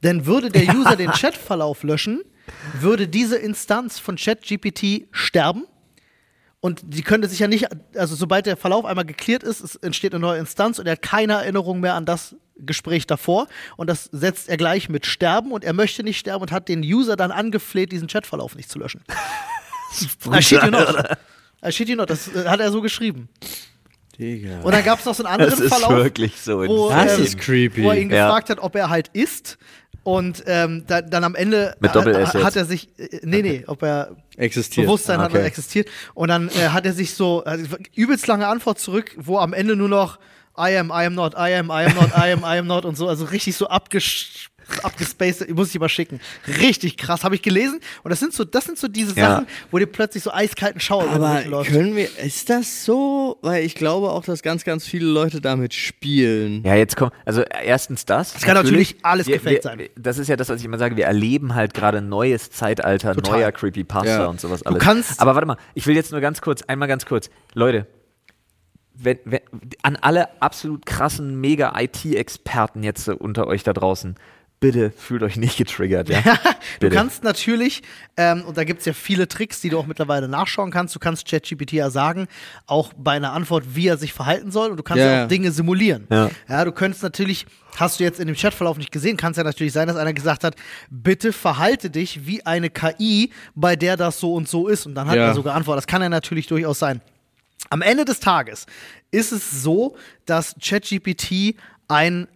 Denn würde der User den Chatverlauf löschen, würde diese Instanz von ChatGPT sterben. Und die könnte sich ja nicht, also sobald der Verlauf einmal geklärt ist, es entsteht eine neue Instanz und er hat keine Erinnerung mehr an das Gespräch davor. Und das setzt er gleich mit Sterben und er möchte nicht sterben und hat den User dann angefleht, diesen Chatverlauf nicht zu löschen. I shit you not. I shit you not. Das äh, hat er so geschrieben. Digga. Und dann gab es noch so einen anderen Das ist Verlauf, wirklich so. wo, Das ähm, ist creepy. wo er ihn Ja. gefragt hat, ob er halt isst. Und ähm, da, dann am Ende Mit hat, er sich, äh, nee, nee, ob er Existiert. Bewusstsein Ah, hat oder okay. existiert. Und dann äh, hat er sich so, also übelst lange Antwort zurück, wo am Ende nur noch I am, I am not, I am, I am not, I am, I am not und so, also richtig so abgesch abgespaced, ich muss ich mal schicken. Richtig krass, habe ich gelesen. Und das sind so, das sind so diese Ja. Sachen, wo dir plötzlich so eiskalten Schauer über den Aber läuft. können wir, ist das so? Weil ich glaube auch, dass ganz, ganz viele Leute damit spielen. Ja, jetzt kommt, also erstens das. Es kann natürlich alles wir, wir, sein. Das ist ja das, was ich immer sage. Wir erleben halt gerade ein neues Zeitalter, Total. neuer Creepypasta Ja. und sowas alles. kannst- Aber warte mal, ich will jetzt nur ganz kurz, einmal ganz kurz. Leute, wenn, wenn, an alle absolut krassen Mega-IT-Experten jetzt unter euch da draußen, bitte fühlt euch nicht getriggert, ja? Du kannst natürlich, ähm, und da gibt es ja viele Tricks, die du auch mittlerweile nachschauen kannst. Du kannst ChatGPT ja sagen, auch bei einer Antwort, wie er sich verhalten soll. Und du kannst Ja, ja, ja. auch Dinge simulieren. Ja. ja, du könntest natürlich, hast du jetzt in dem Chatverlauf nicht gesehen, kann es ja natürlich sein, dass einer gesagt hat, bitte verhalte dich wie eine KI, bei der das so und so ist. Und dann hat Ja. er so geantwortet. Das kann ja natürlich durchaus sein. Am Ende des Tages ist es so, dass ChatGPT ein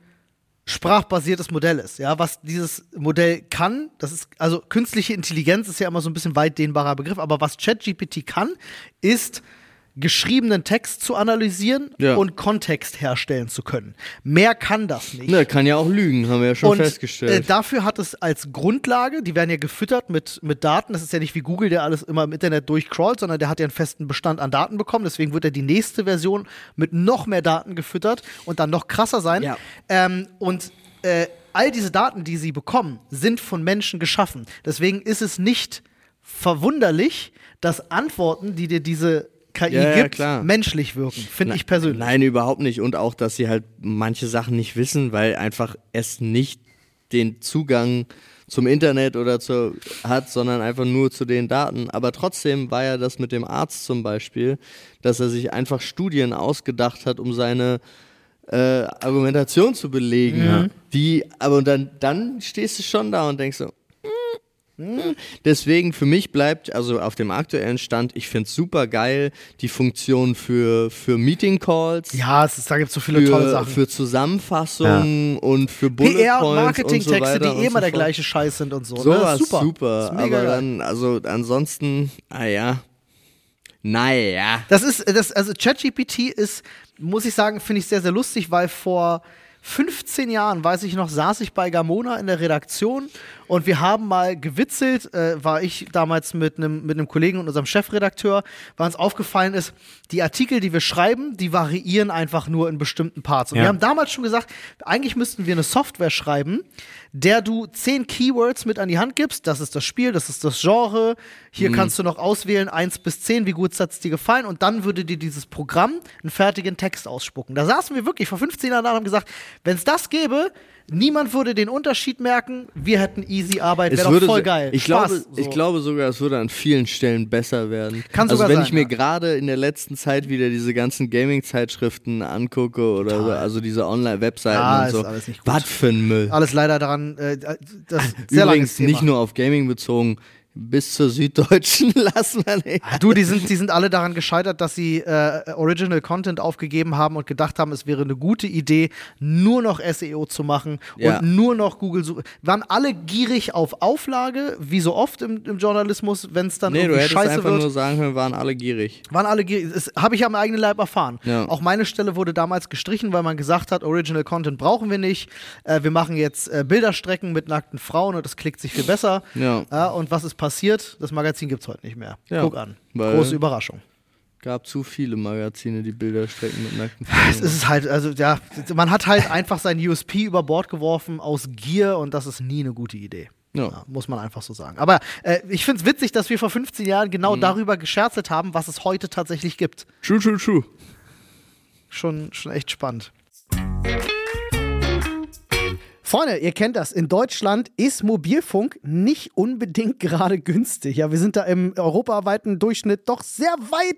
sprachbasiertes Modell ist. Ja, was dieses Modell kann, das ist, also künstliche Intelligenz ist ja immer so ein bisschen weit dehnbarer Begriff, aber was ChatGPT kann, ist geschriebenen Text zu analysieren Ja. und Kontext herstellen zu können. Mehr kann das nicht. Ne, kann ja auch lügen, haben wir ja schon Und äh, festgestellt. dafür hat es als Grundlage, die werden ja gefüttert mit, mit Daten. Das ist ja nicht wie Google, der alles immer im Internet durchcrawlt, sondern der hat ja einen festen Bestand an Daten bekommen. Deswegen wird er die nächste Version mit noch mehr Daten gefüttert und dann noch krasser sein. Ja. Ähm, und äh, all diese Daten, die sie bekommen, sind von Menschen geschaffen. Deswegen ist es nicht verwunderlich, dass Antworten, die dir diese KI Ja, ja, gibt, klar. menschlich wirken. Finde ich persönlich. Nein, überhaupt nicht. Und auch, dass sie halt manche Sachen nicht wissen, weil einfach es nicht den Zugang zum Internet oder zu, hat, sondern einfach nur zu den Daten. Aber trotzdem war ja das mit dem Arzt zum Beispiel, dass er sich einfach Studien ausgedacht hat, um seine äh, Argumentation zu belegen. Die, aber dann, dann stehst du schon da und denkst so. Deswegen für mich bleibt, also auf dem aktuellen Stand, ich finde es super geil, die Funktion für, für Meeting Calls, Ja, es ist, da gibt es so viele tolle für, Sachen. für Zusammenfassungen und für Bullet PR Points und so Marketingtexte, weiter die und eh immer so der gleiche Scheiß sind und so. ne? Sowas Ist super. super, aber geil. dann, also ansonsten, ah ja, naja. Das ist, das, also ChatGPT ist, muss ich sagen, finde ich sehr, sehr lustig, weil vor 15 Jahren, weiß ich noch, saß ich bei Gamona in der Redaktion und wir haben mal gewitzelt, äh, war ich damals mit einem mit einem Kollegen und unserem Chefredakteur, weil uns aufgefallen ist, die Artikel, die wir schreiben, die variieren einfach nur in bestimmten Parts. Und Ja. wir haben damals schon gesagt, eigentlich müssten wir eine Software schreiben, der du zehn Keywords mit an die Hand gibst. Das ist das Spiel, das ist das Genre. Hier kannst du noch auswählen, eins bis zehn, wie gut hat es dir gefallen. Und dann würde dir dieses Programm einen fertigen Text ausspucken. Da saßen wir wirklich vor 15 Jahren da und haben gesagt, Wenn es das gäbe, niemand würde den Unterschied merken, wir hätten easy Arbeit, wäre doch voll geil. Ich Spaß, glaube, so. ich glaube sogar, es würde an vielen Stellen besser werden. Kann also sogar wenn sein, ich mir ja. gerade in der letzten Zeit wieder diese ganzen Gaming-Zeitschriften angucke oder so, also diese Online-Webseiten Ah, und ist so, was für ein Müll. Alles leider daran, äh, das sehr langes Übrigens Thema. nicht nur auf Gaming bezogen, bis zur Süddeutschen lassen wir nicht. Du, die sind, die sind alle daran gescheitert, dass sie äh, Original Content aufgegeben haben und gedacht haben, es wäre eine gute Idee, nur noch SEO zu machen Ja. und nur noch Google suchen. Waren alle gierig auf Auflage, wie so oft im, im Journalismus, wenn es dann Nee, du irgendwie hättest scheiße einfach wird. nur sagen können, waren alle gierig. Waren alle gierig. Das habe ich am eigenen Leib erfahren. Ja. Auch meine Stelle wurde damals gestrichen, weil man gesagt hat, Original Content brauchen wir nicht. Äh, wir machen jetzt äh, Bilderstrecken mit nackten Frauen und das klickt sich viel besser. Ja. Ja, und was ist passiert? Das Magazin gibt es heute nicht mehr. Ja, Guck an. Große Überraschung. Gab zu viele Magazine, die Bilder strecken mit nackten Es ist halt, also ja, man hat halt einfach sein USP über Bord geworfen aus Gier und das ist nie eine gute Idee. Ja. Ja, muss man einfach so sagen. Aber äh, ich finde es witzig, dass wir vor 15 Jahren Mhm. genau darüber gescherzet haben, was es heute tatsächlich gibt. True, true, true. Schon, schon echt spannend. Freunde, ihr kennt das. In Deutschland ist Mobilfunk nicht unbedingt gerade günstig. Ja, wir sind da im europaweiten Durchschnitt doch sehr weit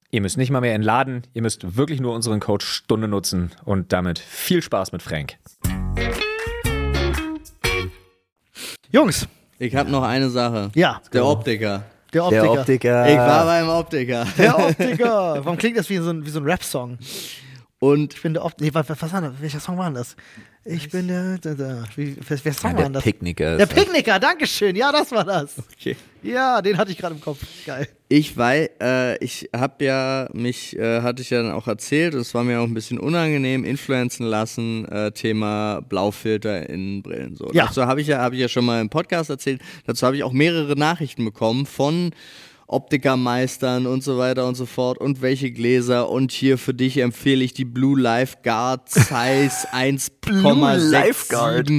Ihr müsst nicht mal mehr entladen, ihr müsst wirklich nur unseren Code Stunde nutzen und damit viel Spaß mit Frank. Jungs, Ich habe noch eine Sache. Ja. Der Optiker. der Optiker. Der, Optiker. Ich war beim Optiker. Optiker. Warum klingt das wie so ein, wie so ein Rap-Song? Und Ich bin der Optiker. Nee, was, was war das? Welcher Song war denn das? Ich bin der. der, der wie, wer, wer Song war denn das? Picknicker. Der Picknicker, Dankeschön. Ja, das war das. okay. Ja, den hatte ich gerade im Kopf. Geil. Ich weiß, äh, ich habe ja mich, äh, hatte ich ja dann auch erzählt, es war mir auch ein bisschen unangenehm, influenzen lassen, äh, Thema Blaufilter in Brillen. So. Ja. Dazu habe ich ja, habe ich ja schon mal im Podcast erzählt. Dazu habe ich auch mehrere Nachrichten bekommen von Optikermeistern und so weiter und so fort und welche Gläser und hier für dich empfehle ich die Blue Lifeguard Size 1,67. Lifeguard.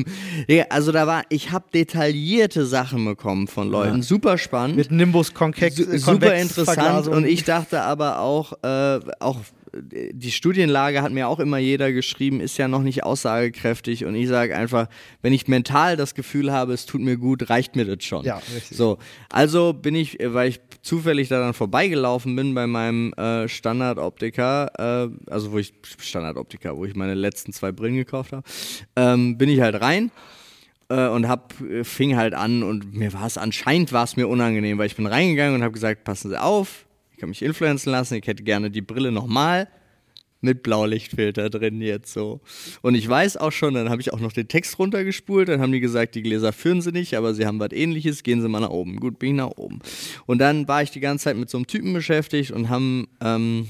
Ja, also da war, ich habe detaillierte Sachen bekommen von Leuten, super spannend. Mit Nimbus Convex. Su- super interessant und ich dachte aber auch, äh, auch die Studienlage hat mir auch immer jeder geschrieben, ist ja noch nicht aussagekräftig und ich sage einfach, wenn ich mental das Gefühl habe, es tut mir gut, reicht mir das schon. Ja, richtig. So, also bin ich, äh, weil ich zufällig da dann vorbeigelaufen bin bei meinem äh, Standardoptiker, äh, also wo ich Standardoptiker, wo ich meine letzten zwei Brillen gekauft habe, ähm, bin ich halt rein äh, und hab, äh, fing halt an und mir war es anscheinend war es mir unangenehm, weil ich bin reingegangen und habe gesagt, passen Sie auf, ich kann mich influenzen lassen, ich hätte gerne die Brille nochmal mit Blaulichtfilter drin jetzt so. Und ich weiß auch schon, dann habe ich auch noch den Text runtergespult, dann haben die gesagt, die Gläser führen sie nicht, aber sie haben was ähnliches, gehen sie mal nach oben. Gut, bin ich nach oben. Und dann war ich die ganze Zeit mit so einem Typen beschäftigt und haben ähm,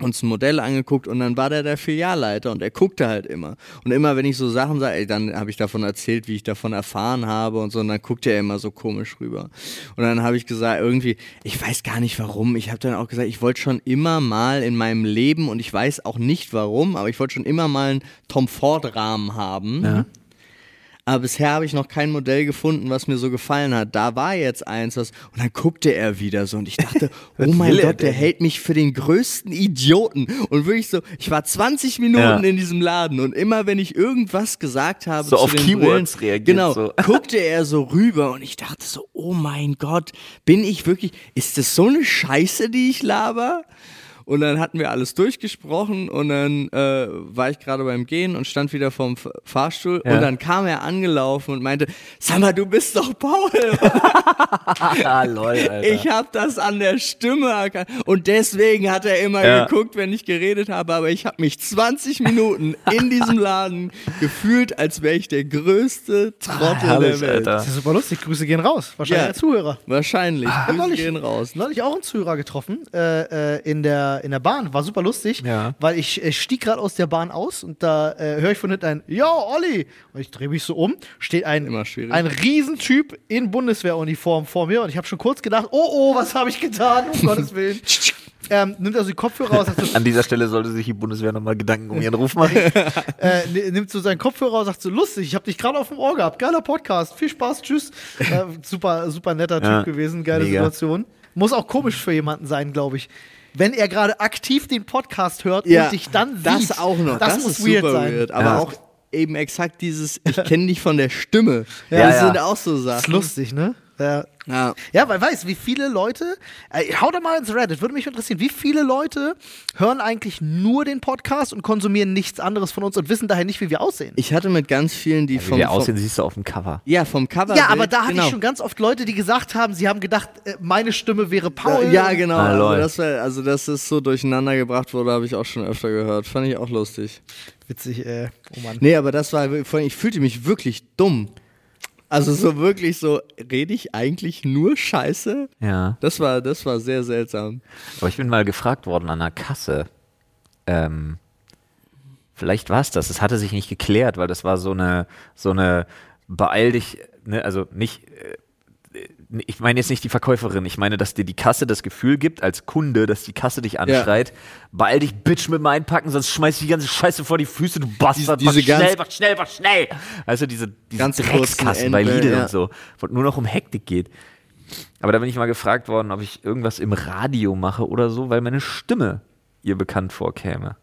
uns ein Modell angeguckt und dann war der der Filialleiter und er guckte halt immer. Und immer, wenn ich so Sachen sage, ey, dann habe ich davon erzählt, wie ich davon erfahren habe und so, und dann guckte er immer so komisch rüber. Und dann habe ich gesagt, irgendwie, ich weiß gar nicht warum, ich habe dann auch gesagt, ich wollte schon immer mal in meinem Leben und ich weiß auch nicht warum, aber ich wollte schon immer mal einen Tom Ford Rahmen haben. Aber bisher habe ich noch kein Modell gefunden, was mir so gefallen hat. Da war jetzt eins, was, und dann guckte er wieder so und ich dachte, oh mein Gott, der hält mich für den größten Idioten. Und wirklich so, ich war 20 Minuten Ja. in diesem Laden und immer wenn ich irgendwas gesagt habe, So auf Keywords Brillen, reagiert genau, so. guckte er so rüber und ich dachte so, oh mein Gott, bin ich wirklich, ist das so eine Scheiße, die ich laber? Und dann hatten wir alles durchgesprochen und dann äh, war ich gerade beim Gehen und stand wieder vorm F- Fahrstuhl Ja. und dann kam er angelaufen und meinte, sag mal, du bist doch Paul. ah, lol, Alter. Ich habe das an der Stimme erkannt. Und deswegen hat er immer Ja. geguckt, wenn ich geredet habe. Aber ich habe mich 20 Minuten in diesem Laden gefühlt, als wäre ich der größte Trottel herrlich, der Welt. Alter. Das ist super lustig. Grüße gehen raus. Wahrscheinlich Ja. Zuhörer. Wahrscheinlich. Ich hab Grüße neulich, gehen raus. neulich auch einen Zuhörer getroffen äh, äh, in, der, in der Bahn. War super lustig, Ja. weil ich äh, stieg gerade aus der Bahn aus und da äh, höre ich von hinten ein Yo, Olli! Und ich drehe mich so um, steht ein, ein Riesentyp in Bundeswehruniform vor mir und ich habe schon kurz gedacht, oh oh, was habe ich getan, um Gottes Willen. Ähm, nimmt also die Kopfhörer raus, so, An dieser Stelle sollte sich die Bundeswehr nochmal Gedanken um ihren Ruf machen. äh, ni- nimmt so seinen Kopfhörer und sagt so, lustig, ich habe dich gerade auf dem Ohr gehabt, geiler Podcast, viel Spaß, tschüss. Äh, super, super netter Typ Ja, gewesen, geile mega. Situation. Muss auch komisch für jemanden sein, glaube ich. Wenn er gerade aktiv den Podcast hört Ja, und dich dann sieht. das auch noch. Das, Das, muss ist weird super sein. weird. Aber Ja. auch eben exakt dieses, ich kenne dich von der Stimme. Ja, das ja. sind auch so Das ist Sachen. lustig, ne? Ja. Ja. Ja, weil weiß, wie viele Leute, äh, hau da mal ins Reddit, würde mich interessieren, wie viele Leute hören eigentlich nur den Podcast und konsumieren nichts anderes von uns und wissen daher nicht, wie wir aussehen. Ich hatte mit ganz vielen, die Wie vom, wir vom aussehen, siehst du auf dem Cover. ja, vom Cover. ja, aber da hatte genau. ich schon ganz oft Leute, die gesagt haben, sie haben gedacht, äh, meine Stimme wäre Paul. Ja, genau. Ah, also, das war, also, dass das so durcheinander gebracht wurde, habe ich auch schon öfter gehört. Fand ich auch lustig. Witzig, äh, oh Mann. Nee, aber das war, vor allem, ich fühlte mich wirklich dumm. Also so wirklich so, rede ich eigentlich nur Scheiße? Ja. Das war, das war sehr seltsam. Aber ich bin mal gefragt worden an der Kasse. Ähm, vielleicht war es das. Es hatte sich nicht geklärt, weil das war so eine, so eine beeil dich, ne, also nicht, äh, ich meine jetzt nicht die Verkäuferin, ich meine, dass dir die Kasse das Gefühl gibt, als Kunde, dass die Kasse dich anschreit, beeil dich, Bitch, mit dem Einpacken, sonst schmeiß ich die ganze Scheiße vor die Füße, du Bastard, Diese- diese mach schnell, mach schnell, mach schnell. Also diese, diese Dreckskassen bei Lidl ja. und so, wo nur noch um Hektik geht. Aber da bin ich mal gefragt worden, ob ich irgendwas im Radio mache oder so, weil meine Stimme ihr bekannt vorkäme.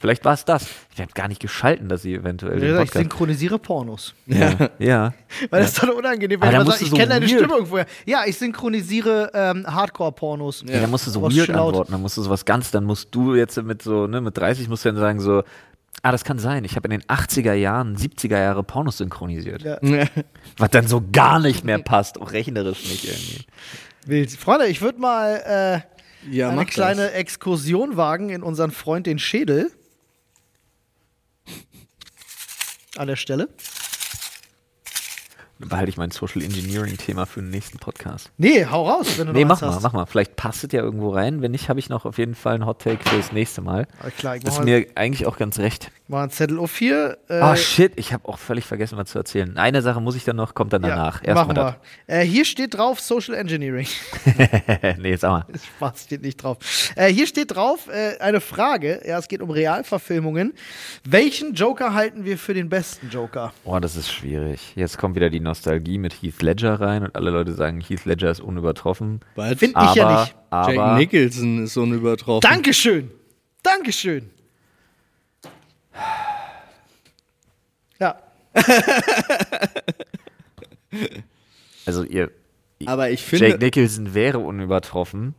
Vielleicht war es das. Ich habe gar nicht geschalten, dass sie eventuell den Ich synchronisiere Pornos. Ja, ja. Weil das ist dann unangenehm, wenn da man sagt, ich so kenne deine Stimme irgendwoher. Ja, ich synchronisiere ähm, Hardcore-Pornos. Ja, dann musst du so Aber weird antworten, dann musst du sowas ganz, dann musst du jetzt mit so, ne, mit 30 musst du dann sagen so, ah, das kann sein, ich habe in den 80er Jahren, 70er Jahre Pornos synchronisiert. Ja. Was dann so gar nicht mehr passt, auch rechnerisch nicht irgendwie. Wild. Freunde, ich würde mal äh, Ja, eine kleine das. Exkursion wagen in unseren Freund den Schädel. An der Stelle. Dann behalte ich mein Social Engineering Thema für den nächsten Podcast. Nee, hau raus, wenn du Nee, noch mach mal, hast. mach mal. Vielleicht passt es ja irgendwo rein. Wenn nicht, habe ich noch auf jeden Fall einen Hot Take für das nächste Mal. Klar, ich Das ist mir eigentlich auch ganz recht. Mal einen Zettel auf hier. Äh, Ah, shit, ich habe auch völlig vergessen, was zu erzählen. Eine Sache muss ich dann noch, kommt dann ja, danach. machen Erstmal wir. Äh, hier steht drauf Social Engineering. nee, sag mal. Spaß steht nicht drauf. Äh, hier steht drauf äh, eine Frage. Ja, es geht um Realverfilmungen. Welchen Joker halten wir für den besten Joker? Boah, das ist schwierig. Jetzt kommt wieder die Nostalgie mit Heath Ledger rein und alle Leute sagen, Heath Ledger ist unübertroffen. Bald Find- Ich ja nicht. aber Jack Nicholson ist so ein Übertroffen. Dankeschön. Dankeschön. Ja. also ihr Aber ich finde, Jake Nicholson wäre unübertroffen,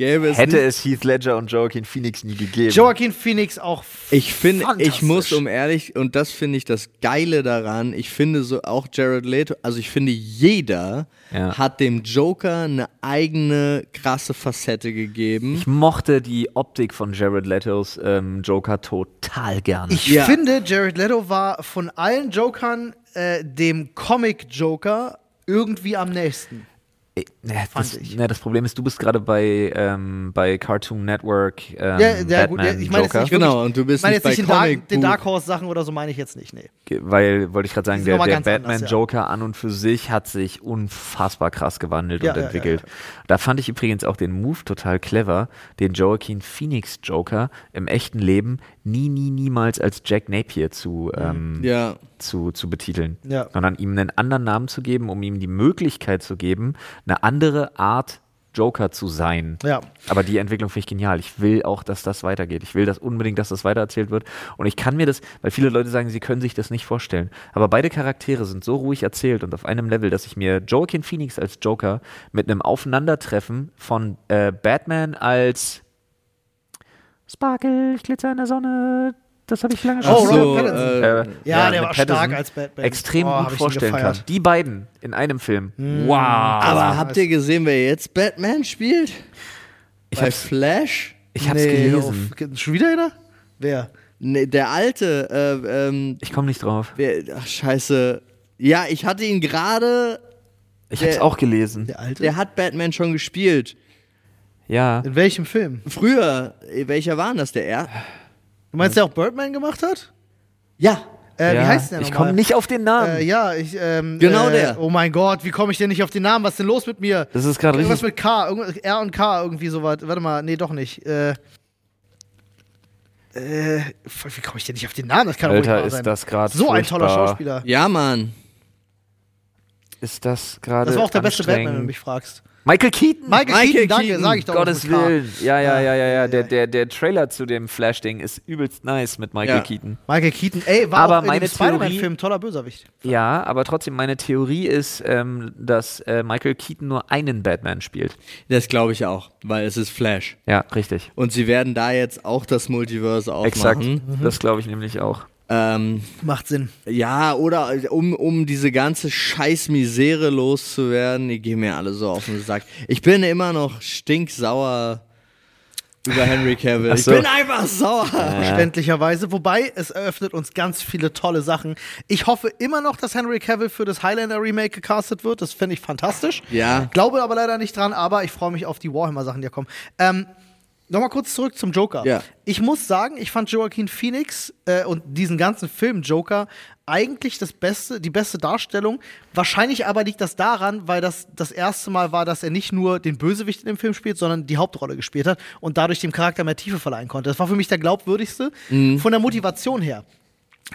gäbe es hätte nicht, es Heath Ledger und Joaquin Phoenix nie gegeben. Joaquin Phoenix auch. Ich finde, ich muss um ehrlich, und das finde ich das Geile daran, ich finde so auch Jared Leto, also ich finde jeder Ja. hat dem Joker eine eigene krasse Facette gegeben. ich mochte die Optik von Jared Letos ähm, Joker total gerne. Ich Ja. finde, Jared Leto war von allen Jokern äh, dem Comic-Joker irgendwie am nächsten. Äh, ne, das, ich. ne, das Problem ist, du bist gerade bei, ähm, bei Cartoon Network ähm, Ja, ja, gut, ja, ich meine jetzt nicht Genau, und du Ich bist meine nicht jetzt nicht bei den Dark, den. Dark Horse Sachen oder so meine ich jetzt nicht. Nee. Weil, wollte ich gerade sagen, der, der anders, Batman ja. Joker an und für sich hat sich unfassbar krass gewandelt Ja, und ja, ja, entwickelt. Da fand ich übrigens auch den Move total clever, den Joaquin Phoenix Joker im echten Leben nie, nie, niemals als Jack Napier zu, ähm, Ja, zu, zu betiteln, Ja. sondern ihm einen anderen Namen zu geben, um ihm die Möglichkeit zu geben, eine andere Art Joker zu sein. Ja. Aber die Entwicklung finde ich genial. Ich will auch, dass das weitergeht. Ich will das unbedingt, dass das weitererzählt wird. Und ich kann mir das, weil viele Leute sagen, sie können sich das nicht vorstellen. Aber beide Charaktere sind so ruhig erzählt und auf einem Level, dass ich mir Joaquin Phoenix als Joker mit einem Aufeinandertreffen von äh, Batman als Sparkle, ich glitzer in der Sonne, das habe ich lange schon Oh, Pattinson. äh, Ja, Äh, der war Pattinson stark als Batman. extrem Oh, gut vorstellen kann. Die beiden in einem Film. Wow. aber Ah, habt ihr gesehen, wer jetzt Batman spielt? Ich Bei hab's, Flash? ich hab's Nee, gelesen. auf- Schon wieder einer? Wer? Nee, der alte, äh, ähm, Ich komme nicht drauf. wer, ach, scheiße. Ja, ich hatte ihn gerade, Ich Der- hab's auch gelesen. Der alte? der hat Batman schon gespielt. Ja. In welchem Film? Früher, welcher war denn das, der er? Du meinst, der auch Birdman gemacht hat? Ja. Äh, ja. Wie heißt der Ich nochmal? komme nicht auf den Namen. Äh, ja, ich, ähm, Genau äh, der. Oh mein Gott, wie komme ich denn nicht auf den Namen? Was ist denn los mit mir? Das ist gerade Irgendwas richtig. mit K, irgendwas- R und K, irgendwie sowas. Warte mal, nee, doch nicht. Äh, äh, wie komme ich denn nicht auf den Namen? Das kann Alter, ist sein. das gerade So ein toller. Schauspieler. Ja, Mann. Ist das gerade Das war auch der beste Batman, wenn du mich fragst. Michael Keaton. Michael, Michael Keaton, danke, Keaton, sag ich doch. Gottes. Willen. Ja, ja, ja, ja, ja. Der, der, der Trailer zu dem Flash-Ding ist übelst nice mit Michael Ja. Keaton. Michael Keaton, ey, war Aber auch in meine dem Spider-Man-Film toller Bösewicht. Ja, aber trotzdem, meine Theorie ist, ähm, dass äh, Michael Keaton nur einen Batman spielt. Das glaube ich auch, weil es ist Flash. Ja, richtig. Und sie werden da jetzt auch das Multiverse Exakt. aufmachen. Das glaube ich nämlich auch. Ähm, Macht Sinn. ja, oder um, um diese ganze Scheißmisere loszuwerden, die gehen mir alle so auf den Sack. Ich bin immer noch stinksauer über Henry Cavill. Ach Ich so. bin einfach sauer. Verständlicherweise. Wobei, es eröffnet uns ganz viele tolle Sachen. Ich hoffe immer noch, dass Henry Cavill für das Highlander Remake gecastet wird. Das fände ich fantastisch. Ja. Glaube aber leider nicht dran, aber ich freue mich auf die Warhammer-Sachen, die da kommen. Ähm, Nochmal kurz zurück zum Joker. Ja. Ich muss sagen, ich fand Joaquin Phoenix äh, und diesen ganzen Film Joker eigentlich das beste, die beste Darstellung. Wahrscheinlich aber liegt das daran, weil das das erste Mal war, dass er nicht nur den Bösewicht in dem Film spielt, sondern die Hauptrolle gespielt hat und dadurch dem Charakter mehr Tiefe verleihen konnte. Das war für mich der glaubwürdigste von der Motivation her.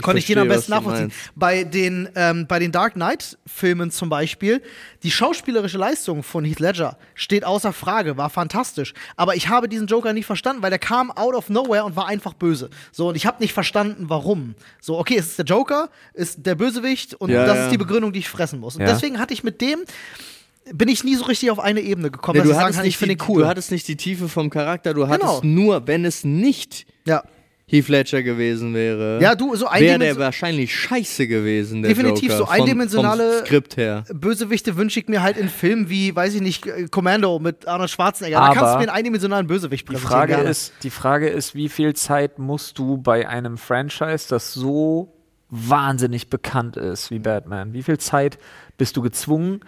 Konnte ich den am verstehe, besten nachvollziehen. Bei den, ähm, bei den Dark Knight-Filmen zum Beispiel, die schauspielerische Leistung von Heath Ledger steht außer Frage, war fantastisch. Aber ich habe diesen Joker nicht verstanden, weil der kam out of nowhere und war einfach böse. So, und ich habe nicht verstanden, warum. So, okay, es ist der Joker, ist der Bösewicht und Ja, das ja. ist die Begründung, die ich fressen muss. Und Ja. deswegen hatte ich mit dem, bin ich nie so richtig auf eine Ebene gekommen, Ja, dass du, ich sagen hattest kann, ich nicht finde ihn cool. du hattest nicht die Tiefe vom Charakter, du hattest Genau. nur, wenn es nicht ja. Heath Ledger gewesen wäre, Ja, du, so wäre der wahrscheinlich scheiße gewesen, der Definitiv Joker, so eindimensionale- vom, vom Skript her. Bösewichte wünsche ich mir halt in Filmen wie, weiß ich nicht, äh, Commando mit Arnold Schwarzenegger. da Aber kannst du mir einen eindimensionalen Bösewicht Die präsentieren. Frage, gerne. ist, die Frage ist, wie viel Zeit musst du bei einem Franchise, das so wahnsinnig bekannt ist wie Batman, wie viel Zeit bist du gezwungen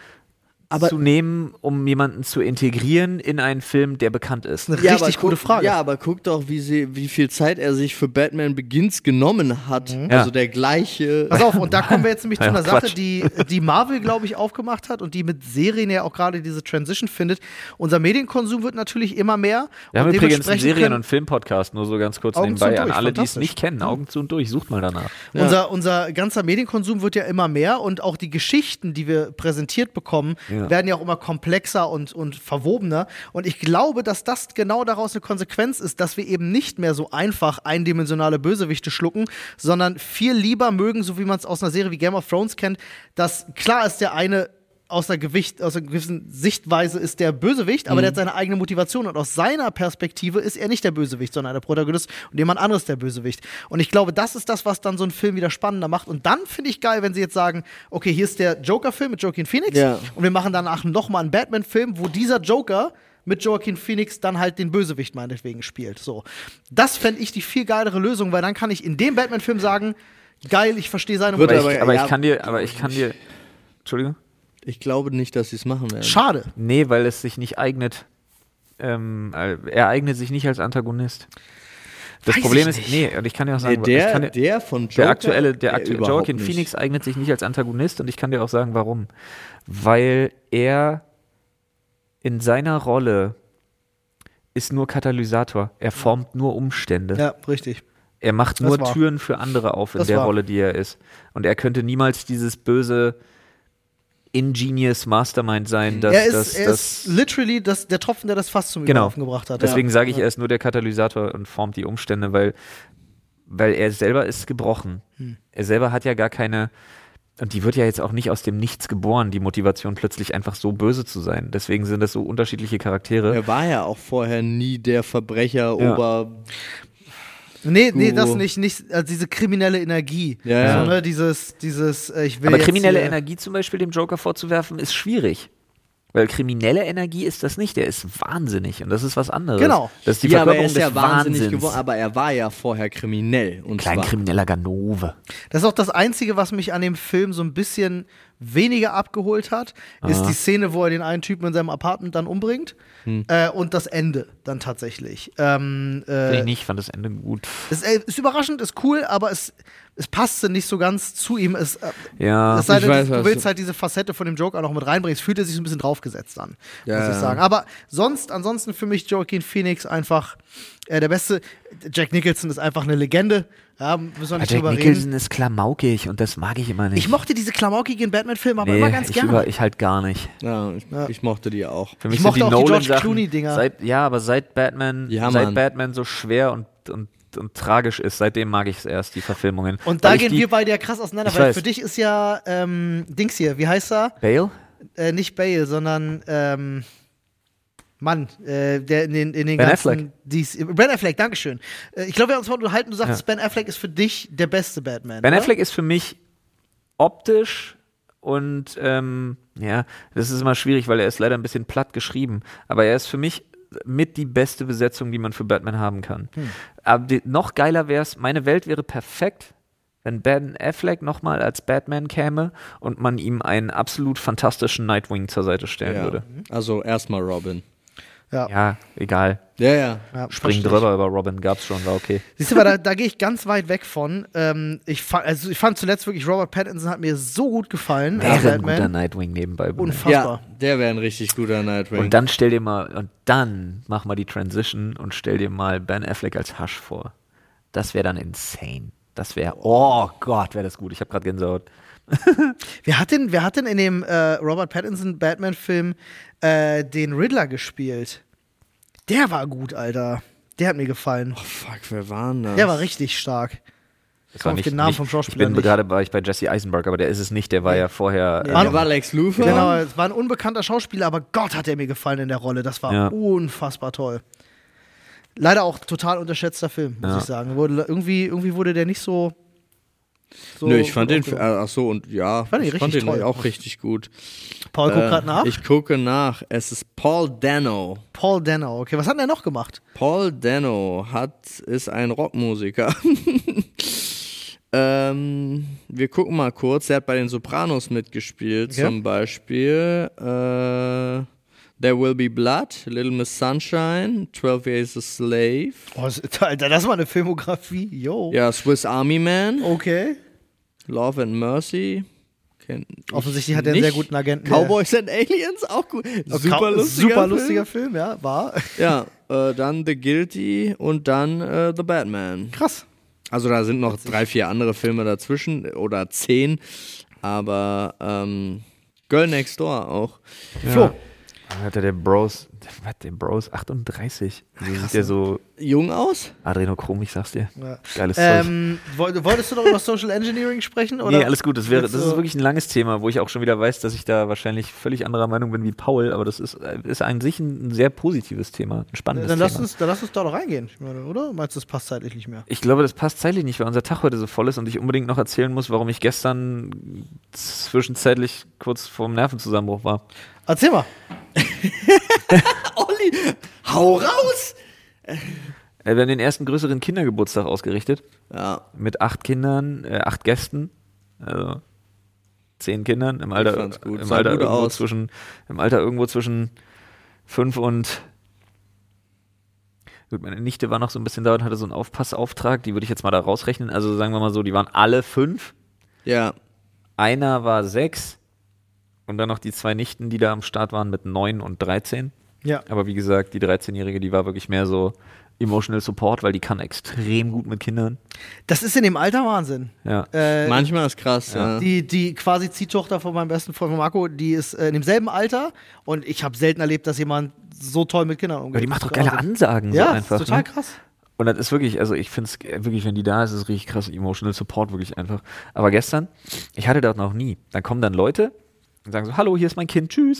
Aber- zu nehmen, um jemanden zu integrieren in einen Film, der bekannt ist? Eine Ja, richtig gute guck, Frage. Ja, aber guck doch, wie, sie, wie viel Zeit er sich für Batman Begins genommen hat. Ja. Also der gleiche. Pass auf, und da kommen wir jetzt nämlich zu Ja, einer Sache, Quatsch. die, die Marvel, glaube ich, aufgemacht hat und die mit Serien ja auch gerade diese Transition findet. Unser Medienkonsum wird natürlich immer mehr. Wir haben und übrigens einen Serien- und Filmpodcast, nur so ganz kurz Augen zu nebenbei. An alle, die es nicht kennen, Augen zu und durch, sucht mal danach. Ja. Unser, unser ganzer Medienkonsum wird ja immer mehr und auch die Geschichten, die wir präsentiert bekommen, Ja. werden ja auch immer komplexer und, und verwobener. Und ich glaube, dass das genau daraus eine Konsequenz ist, dass wir eben nicht mehr so einfach eindimensionale Bösewichte schlucken, sondern viel lieber mögen, so wie man es aus einer Serie wie Game of Thrones kennt, dass klar ist der eine aus einer, Gewicht, aus einer gewissen Sichtweise ist der Bösewicht, aber der hat seine eigene Motivation und aus seiner Perspektive ist er nicht der Bösewicht, sondern der Protagonist und jemand anderes der Bösewicht. Und ich glaube, das ist das, was dann so einen Film wieder spannender macht. Und dann finde ich geil, wenn sie jetzt sagen, okay, hier ist der Joker-Film mit Joaquin Phoenix Ja. und wir machen danach nochmal einen Batman-Film, wo dieser Joker mit Joaquin Phoenix dann halt den Bösewicht meinetwegen spielt. So. Das fände ich die viel geilere Lösung, weil dann kann ich in dem Batman-Film sagen, geil, ich verstehe seine Aber, Motivation. ich, aber- aber ja. ich kann dir, aber ich kann dir, Entschuldigung? Ich glaube nicht, dass sie es machen werden. Schade. Nee, weil es sich nicht eignet. Ähm, äh, er eignet sich nicht als Antagonist. Das Weiß Problem ist, nee, und ich kann dir auch Nee, sagen, ich der, kann dir, der von Joker, der aktuelle, der aktuelle Joaquin. Phoenix eignet sich nicht als Antagonist und ich kann dir auch sagen, warum. Weil er in seiner Rolle ist nur Katalysator. Er formt nur Umstände. Ja, richtig. Er macht nur. Türen für andere auf in Das der war. Rolle, die er ist. Und er könnte niemals dieses böse ingenious Mastermind sein, dass er ist, dass- er dass- ist literally das, der Tropfen, der das Fass zum Genau. Überlaufen gebracht hat. Deswegen ja. sage ich, er ist nur der Katalysator und formt die Umstände, weil, weil er selber ist gebrochen. Hm. Er selber hat ja gar keine, und die wird ja jetzt auch nicht aus dem Nichts geboren, die Motivation plötzlich einfach so böse zu sein. Deswegen sind das so unterschiedliche Charaktere. Er war ja auch vorher nie der Verbrecher, Ja. Ober. Nee, nee, das nicht, nicht also diese kriminelle Energie. Ja, ja. So, ne, dieses, dieses, äh, ich will Aber jetzt kriminelle hier- Energie zum Beispiel dem Joker vorzuwerfen, ist schwierig. Weil kriminelle Energie ist das nicht, der ist wahnsinnig und das ist was anderes. Genau. Das ist die ja, aber er Verkörperung ist des ja wahnsinnig Wahnsinns. geworden, aber er war ja vorher kriminell. Und Klein zwar, krimineller Ganove. Das ist auch das Einzige, was mich an dem Film so ein bisschen weniger abgeholt hat, ist die Szene, wo er den einen Typen in seinem Apartment dann umbringt Hm. äh, und das Ende dann tatsächlich. Ähm, Äh, ich nicht, fand das Ende gut. es äh, ist überraschend, ist cool, aber es, es passte nicht so ganz zu ihm. Es, äh, Ja. es sei ich denn, weiß, du willst halt diese Facette von dem Joker noch mit reinbringen. Es fühlt er sich so ein bisschen draufgesetzt an, Ja, muss ich ja. sagen. Aber sonst, ansonsten für mich Joaquin Phoenix einfach äh, der Beste. Jack Nicholson ist einfach eine Legende. Ja, müssen wir nicht Jack Nicholson reden. ist klamaukig und das mag ich immer nicht. Ich mochte diese klamaukigen Batman-Filme aber nee, immer ganz ich, gerne. über, ich halt gar nicht. ja, ich, ich mochte die auch. Für mich Ich mochte die auch die George Clooney-Dinger. Ja, aber seit Batman, Ja, seit. Batman so schwer und, und, und tragisch ist, seitdem mag ich es erst, die Verfilmungen. Und da gehen die, wir beide ja krass auseinander, weil weiß. für dich ist ja ähm, Dings hier, wie heißt er? Bale? Äh, nicht Bale, sondern ähm, Mann, äh, der in den, in den Ben ganzen Affleck. Dies, Ben Affleck, Dankeschön. Äh, ich glaube, wir haben uns mal unterhalten, du sagst, Ja. Ben Affleck ist für dich der beste Batman. Ben oder? Affleck ist für mich optisch und ähm, ja, das ist immer schwierig, weil er ist leider ein bisschen platt geschrieben. Aber er ist für mich mit die beste Besetzung, die man für Batman haben kann. Hm. Aber die, noch geiler wäre es, meine Welt wäre perfekt, wenn Ben Affleck nochmal als Batman käme und man ihm einen absolut fantastischen Nightwing zur Seite stellen Ja. würde. Also erstmal Robin. Ja. Ja, egal. Ja, ja. Ja, Spring drüber über Robin, gab's schon, war okay. Siehst du, aber da, da gehe ich ganz weit weg von. Ähm, ich, fand, also ich fand zuletzt wirklich, Robert Pattinson hat mir so gut gefallen. Wäre ein guter. Nightwing nebenbei. Unfassbar. Ja, der wäre ein richtig guter Nightwing. Und dann stell dir mal, und dann mach mal die Transition und stell dir mal Ben Affleck als Hush vor. Das wäre dann insane. Das wäre, oh Gott, wäre das gut. Ich habe gerade Gänsehaut. Wer hat denn, wer hat denn in dem äh, Robert Pattinson Batman-Film äh, den Riddler gespielt? Der war gut, Alter. Der hat mir gefallen. oh, fuck, wer war denn das? Der war richtig stark. Das Komm auf den Namen vom Schauspieler Ich bin nicht. gerade war ich bei Jesse Eisenberg, aber der ist es nicht. Der war ja vorher. der ähm, war Lex Luthor. Genau, es war ein unbekannter Schauspieler, aber Gott hat er mir gefallen in der Rolle. Das war Ja. unfassbar toll. Leider auch total unterschätzter Film, muss Ja. ich sagen. Wurde, irgendwie, irgendwie wurde der nicht so. So Nö, ich fand den, äh, ach so, und ja, Fand ihn ich fand den toll. auch richtig gut. Paul guckt Äh, gerade nach. Ich gucke nach. Es ist Paul Dano. Paul Dano. Okay, was hat denn er noch gemacht? Paul Dano hat, ist ein Rockmusiker. ähm, wir gucken mal kurz. Er hat bei den Sopranos mitgespielt, Okay. zum Beispiel. Äh, There Will Be Blood, Little Miss Sunshine, 12 Years a Slave. Oh, Alter, das war eine Filmografie. Yo. Ja, Swiss Army Man, Okay. Love and Mercy. Offensichtlich hat er einen sehr guten Agenten. Cowboys and Aliens, auch gut. der- Super lustiger super Film. lustiger Film, ja, war. Ja, äh, dann The Guilty und dann äh, The Batman. Krass. Also da sind noch drei, vier andere Filme dazwischen oder zehn, aber ähm, Girl Next Door auch. Flo. Hat er der Bros, was, der Bros 38. Wie sieht der so Jung aus? Adrenochrom, ich sag's dir. Ja. Geiles Zeug. Ähm, woll- wolltest du noch über Social Engineering sprechen? Oder? Nee, alles gut. Das, wäre, das ist wirklich ein langes Thema, wo ich auch schon wieder weiß, dass ich da wahrscheinlich völlig anderer Meinung bin wie Paul, aber das ist, äh, ist an sich ein, ein sehr positives Thema, ein spannendes Dann lass, Thema. uns, dann lass uns da doch reingehen, meine, oder? Meinst du, das passt zeitlich nicht mehr? Ich glaube, das passt zeitlich nicht, weil unser Tag heute so voll ist und ich unbedingt noch erzählen muss, warum ich gestern zwischenzeitlich kurz vorm Nervenzusammenbruch war. Erzähl mal. Olli, hau raus! Äh, Wir haben den ersten größeren Kindergeburtstag ausgerichtet Ja, mit acht Kindern, äh, acht Gästen, also zehn Kindern im Alter, im Alter irgendwo aus. zwischen, im Alter irgendwo zwischen fünf und Gut, meine Nichte war noch so ein bisschen da und hatte so einen Aufpassauftrag, die würde ich jetzt mal da rausrechnen. Also sagen wir mal so, die waren alle fünf. ja. Einer war sechs und dann noch die zwei Nichten, die da am Start waren mit neun und 13. Ja. Aber wie gesagt, die 13-Jährige, die war wirklich mehr so Emotional Support, weil die kann extrem gut mit Kindern. Das ist in dem Alter Wahnsinn. Ja. Äh, Manchmal ist krass, ja. Die, die quasi Ziehtochter von meinem besten Freund von Marco, die ist äh, in demselben Alter und ich habe selten erlebt, dass jemand so toll mit Kindern umgeht. Aber die macht doch ist geile. Ansagen Ja, so ist einfach. total ne? krass. Und das ist wirklich, also ich finde es wirklich, wenn die da ist, ist es richtig krass Emotional Support, wirklich einfach. Aber gestern, ich hatte das noch nie. Dann kommen dann Leute und sagen so, hallo, hier ist mein Kind, tschüss.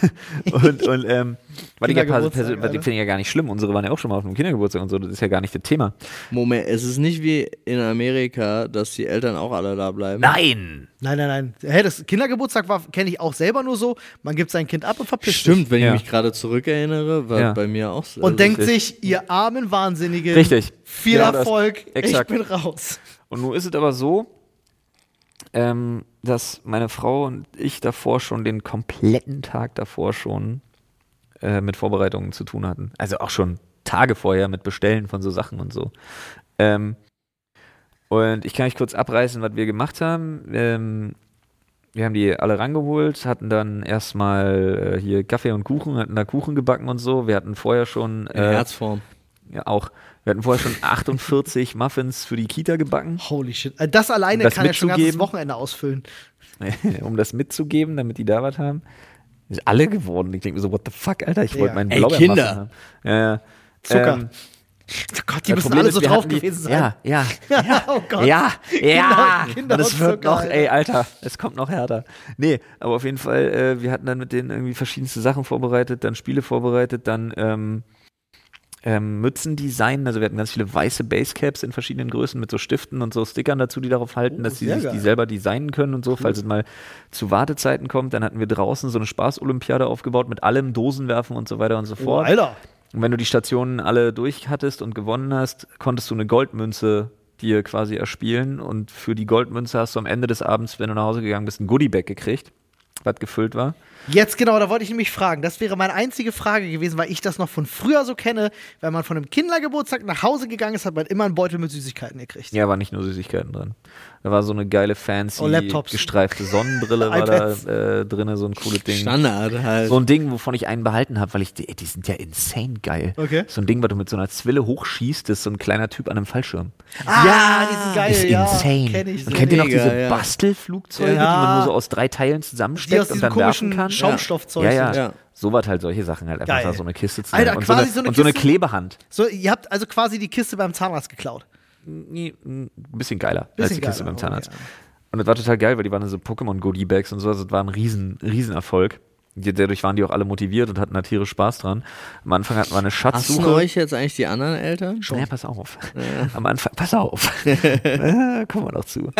und und ähm, weil ja persönlich, weil die finde ich ja gar nicht schlimm. Unsere waren ja auch schon mal auf einem Kindergeburtstag und so, das ist ja gar nicht das Thema. Moment, es ist nicht wie in Amerika, dass die Eltern auch alle da bleiben. Nein! Nein, nein, nein. Hey, das Kindergeburtstag war, kenne ich auch selber nur so. Man gibt sein Kind ab und verpisst Stimmt, wenn Ja. ich mich gerade zurückerinnere, war Ja. bei mir auch so. sich. Und Also, denkt richtig. sich, ihr armen Wahnsinnigen. Richtig. Viel Genau das. Erfolg. Exakt. Ich bin raus. Und nun ist es aber so, ähm, dass meine Frau und ich davor schon den kompletten Tag davor schon äh, mit Vorbereitungen zu tun hatten. Also auch schon Tage vorher mit Bestellen von so Sachen und so. Ähm, und ich kann euch kurz abreißen, was wir gemacht haben. Ähm, wir haben die alle rangeholt, hatten dann erstmal äh, hier Kaffee und Kuchen, hatten da Kuchen gebacken und so. Wir hatten vorher schon in äh, Herzform. ja auch, wir hatten vorher schon 48 Muffins für die Kita gebacken. Holy shit. Äh, Das alleine Um das kann ja schon ein ganzes? Wochenende ausfüllen. um das mitzugeben, damit die da was haben. Ist alle geworden. Ich denke mir so, what the fuck, Alter, ich Ja. wollte meinen Blaubeermuffin Kinder. haben. Ja, ja. Zucker. Ähm, Oh Gott, die das müssen Problem alle ist, so drauf gewesen sein. Ja, ja, ja. oh Gott. Ja, ja. Kinder und es wird Zucker, noch, Alter. ey, Alter, es kommt noch härter. Nee, aber auf jeden Fall, äh, wir hatten dann mit denen irgendwie verschiedenste Sachen vorbereitet, dann Spiele vorbereitet, dann ähm, ähm, Mützen designen. Also wir hatten ganz viele weiße Basecaps in verschiedenen Größen mit so Stiften und so Stickern dazu, die darauf halten, Oh, dass sie sich geil. die selber designen können und so, falls es mal zu Wartezeiten kommt. Dann hatten wir draußen so eine Spaßolympiade aufgebaut mit allem, Dosenwerfen und so weiter und so Oh, fort. Alter. Und wenn du die Stationen alle durch hattest und gewonnen hast, konntest du eine Goldmünze dir quasi erspielen. Und für die Goldmünze hast du am Ende des Abends, wenn du nach Hause gegangen bist, ein Goodiebag gekriegt, was gefüllt war. Jetzt genau, da wollte ich nämlich fragen. Das wäre meine einzige Frage gewesen, weil ich das noch von früher so kenne. Wenn man von einem Kindergeburtstag nach Hause gegangen ist, hat man immer einen Beutel mit Süßigkeiten gekriegt. Ja, war nicht nur Süßigkeiten drin. Da war so eine geile, fancy, Oh, gestreifte Sonnenbrille war da äh, drin, so ein cooles Ding. Standard halt. So ein Ding, wovon ich einen behalten habe, weil ich, die, die sind ja insane geil. Okay. So ein Ding, was du mit so einer Zwille hochschießt, ist so ein kleiner Typ an einem Fallschirm. Ah, die sind geil, ist ja. insane. Kenn ich und so. kennt ihr noch diese ja. Bastelflugzeuge, Ja. die man nur so aus drei Teilen Die aus und diesem dann werfen komischen kann? Schaumstoffzeug Ja, ja. sind. Ja. So was halt solche Sachen halt. Einfach Geil. da so eine Kiste zu Alter, nehmen. und quasi so eine, so eine und so eine Kiste- Klebehand. So, ihr habt also quasi die Kiste beim Zahnarzt geklaut. Nee, Ein bisschen geiler als Bisschen die Kiste geiler, beim Zahnarzt. okay. Und das war total geil, weil die waren so Pokémon-Goodie-Bags und so. Also das war ein riesen, riesen Erfolg. Die- Dadurch waren die auch alle motiviert und hatten da tierisch Spaß dran. Am Anfang hatten wir eine Hassen Schatzsuche. euch jetzt eigentlich die anderen Eltern? Ja, pass auf. Am Anfang, pass auf. kommen wir noch zu.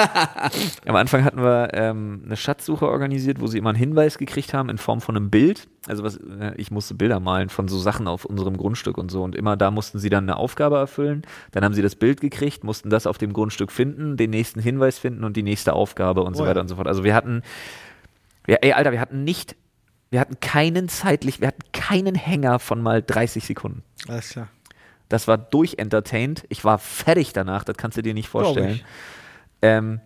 Am Anfang hatten wir ähm, eine Schatzsuche organisiert, wo sie immer einen Hinweis gekriegt haben in Form von einem Bild. Also was, äh, ich musste Bilder malen von so Sachen auf unserem Grundstück und so. Und immer da mussten sie dann eine Aufgabe erfüllen. Dann haben sie das Bild gekriegt, mussten das auf dem Grundstück finden, den nächsten Hinweis finden und die nächste Aufgabe und so Oh ja. weiter und so fort. Also wir hatten, ja, ey, Alter, wir hatten nicht, wir hatten keinen zeitlich, wir hatten keinen Hänger von mal 30 Sekunden. Alles klar. Das war durchentertained. Ich war fertig danach, das kannst du dir nicht vorstellen. Ähm,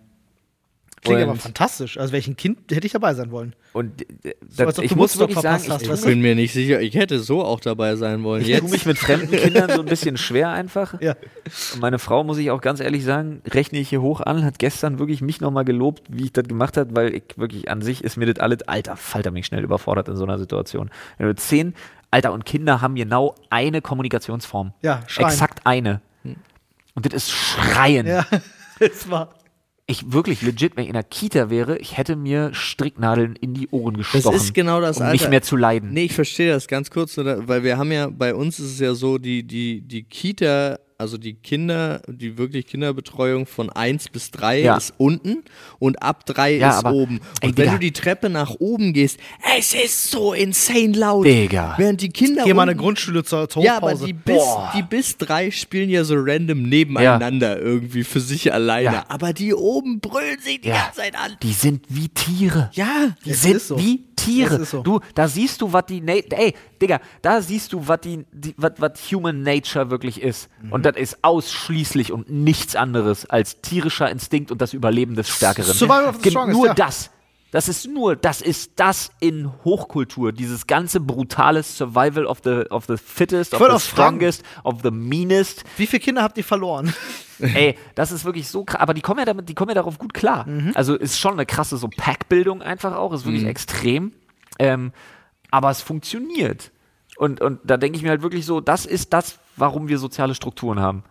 Klingt aber und, fantastisch. Also welchen Kind hätte ich dabei sein wollen? und äh, So, das, als ob ich du muss wirklich sagen, ich hast, tue weißt Ich bin mir nicht sicher. Ich hätte so auch dabei sein wollen. ich Jetzt. tu mich mit fremden Kindern so ein bisschen schwer einfach. Ja. Und meine Frau, muss ich auch ganz ehrlich sagen, rechne ich hier hoch an, hat gestern wirklich mich nochmal gelobt, wie ich das gemacht habe, weil ich wirklich an sich ist mir das alles, alter Falter, mich schnell überfordert in so einer Situation. Wenn du zehn, Alter, und Kinder haben genau eine Kommunikationsform. Ja, schreien. Exakt eine. Und das ist Schreien. Ja, es war. Ich wirklich legit, wenn ich in der Kita wäre, ich hätte mir Stricknadeln in die Ohren Das gestochen. ist genau das um Alter. nicht mehr zu leiden. Nee, ich verstehe das ganz kurz, weil wir haben ja, bei uns ist es ja so, die, die, die Kita, also die Kinder, die wirklich Kinderbetreuung von 1 bis 3 Ja. ist unten und ab 3 Ja, ist aber- oben. Ey, Und wenn Digga. du die Treppe nach oben gehst, es ist so insane laut. Digga. Während die Kinder Geh mal eine Grundschule zur, zur Ja, aber die bis, die bis drei spielen ja so random nebeneinander irgendwie für sich alleine. Ja. Aber die oben brüllen sich die Ja. ganze Zeit an. Die sind wie Tiere. Ja, Die sind so. wie Tiere. So. Du, da siehst du, was die Na ey, Digga, da siehst du, was die, die was was Human Nature wirklich ist. Mhm. Und das ist ausschließlich und nichts anderes als tierischer Instinkt und das Überleben des Stärkeren. Survival of the strongest, Nur ja. das. Das ist nur, das ist das in Hochkultur, dieses ganze brutale Survival of the, of the fittest, of the strongest, of the meanest. Wie viele Kinder habt ihr verloren? Ey, das ist wirklich so krass. Aber die kommen ja damit, die kommen ja darauf gut klar. Mhm. Also ist schon eine krasse so Packbildung einfach auch, ist wirklich extrem. Ähm, aber es funktioniert. Und, und da denke ich mir halt wirklich so, das ist das, warum wir soziale Strukturen haben.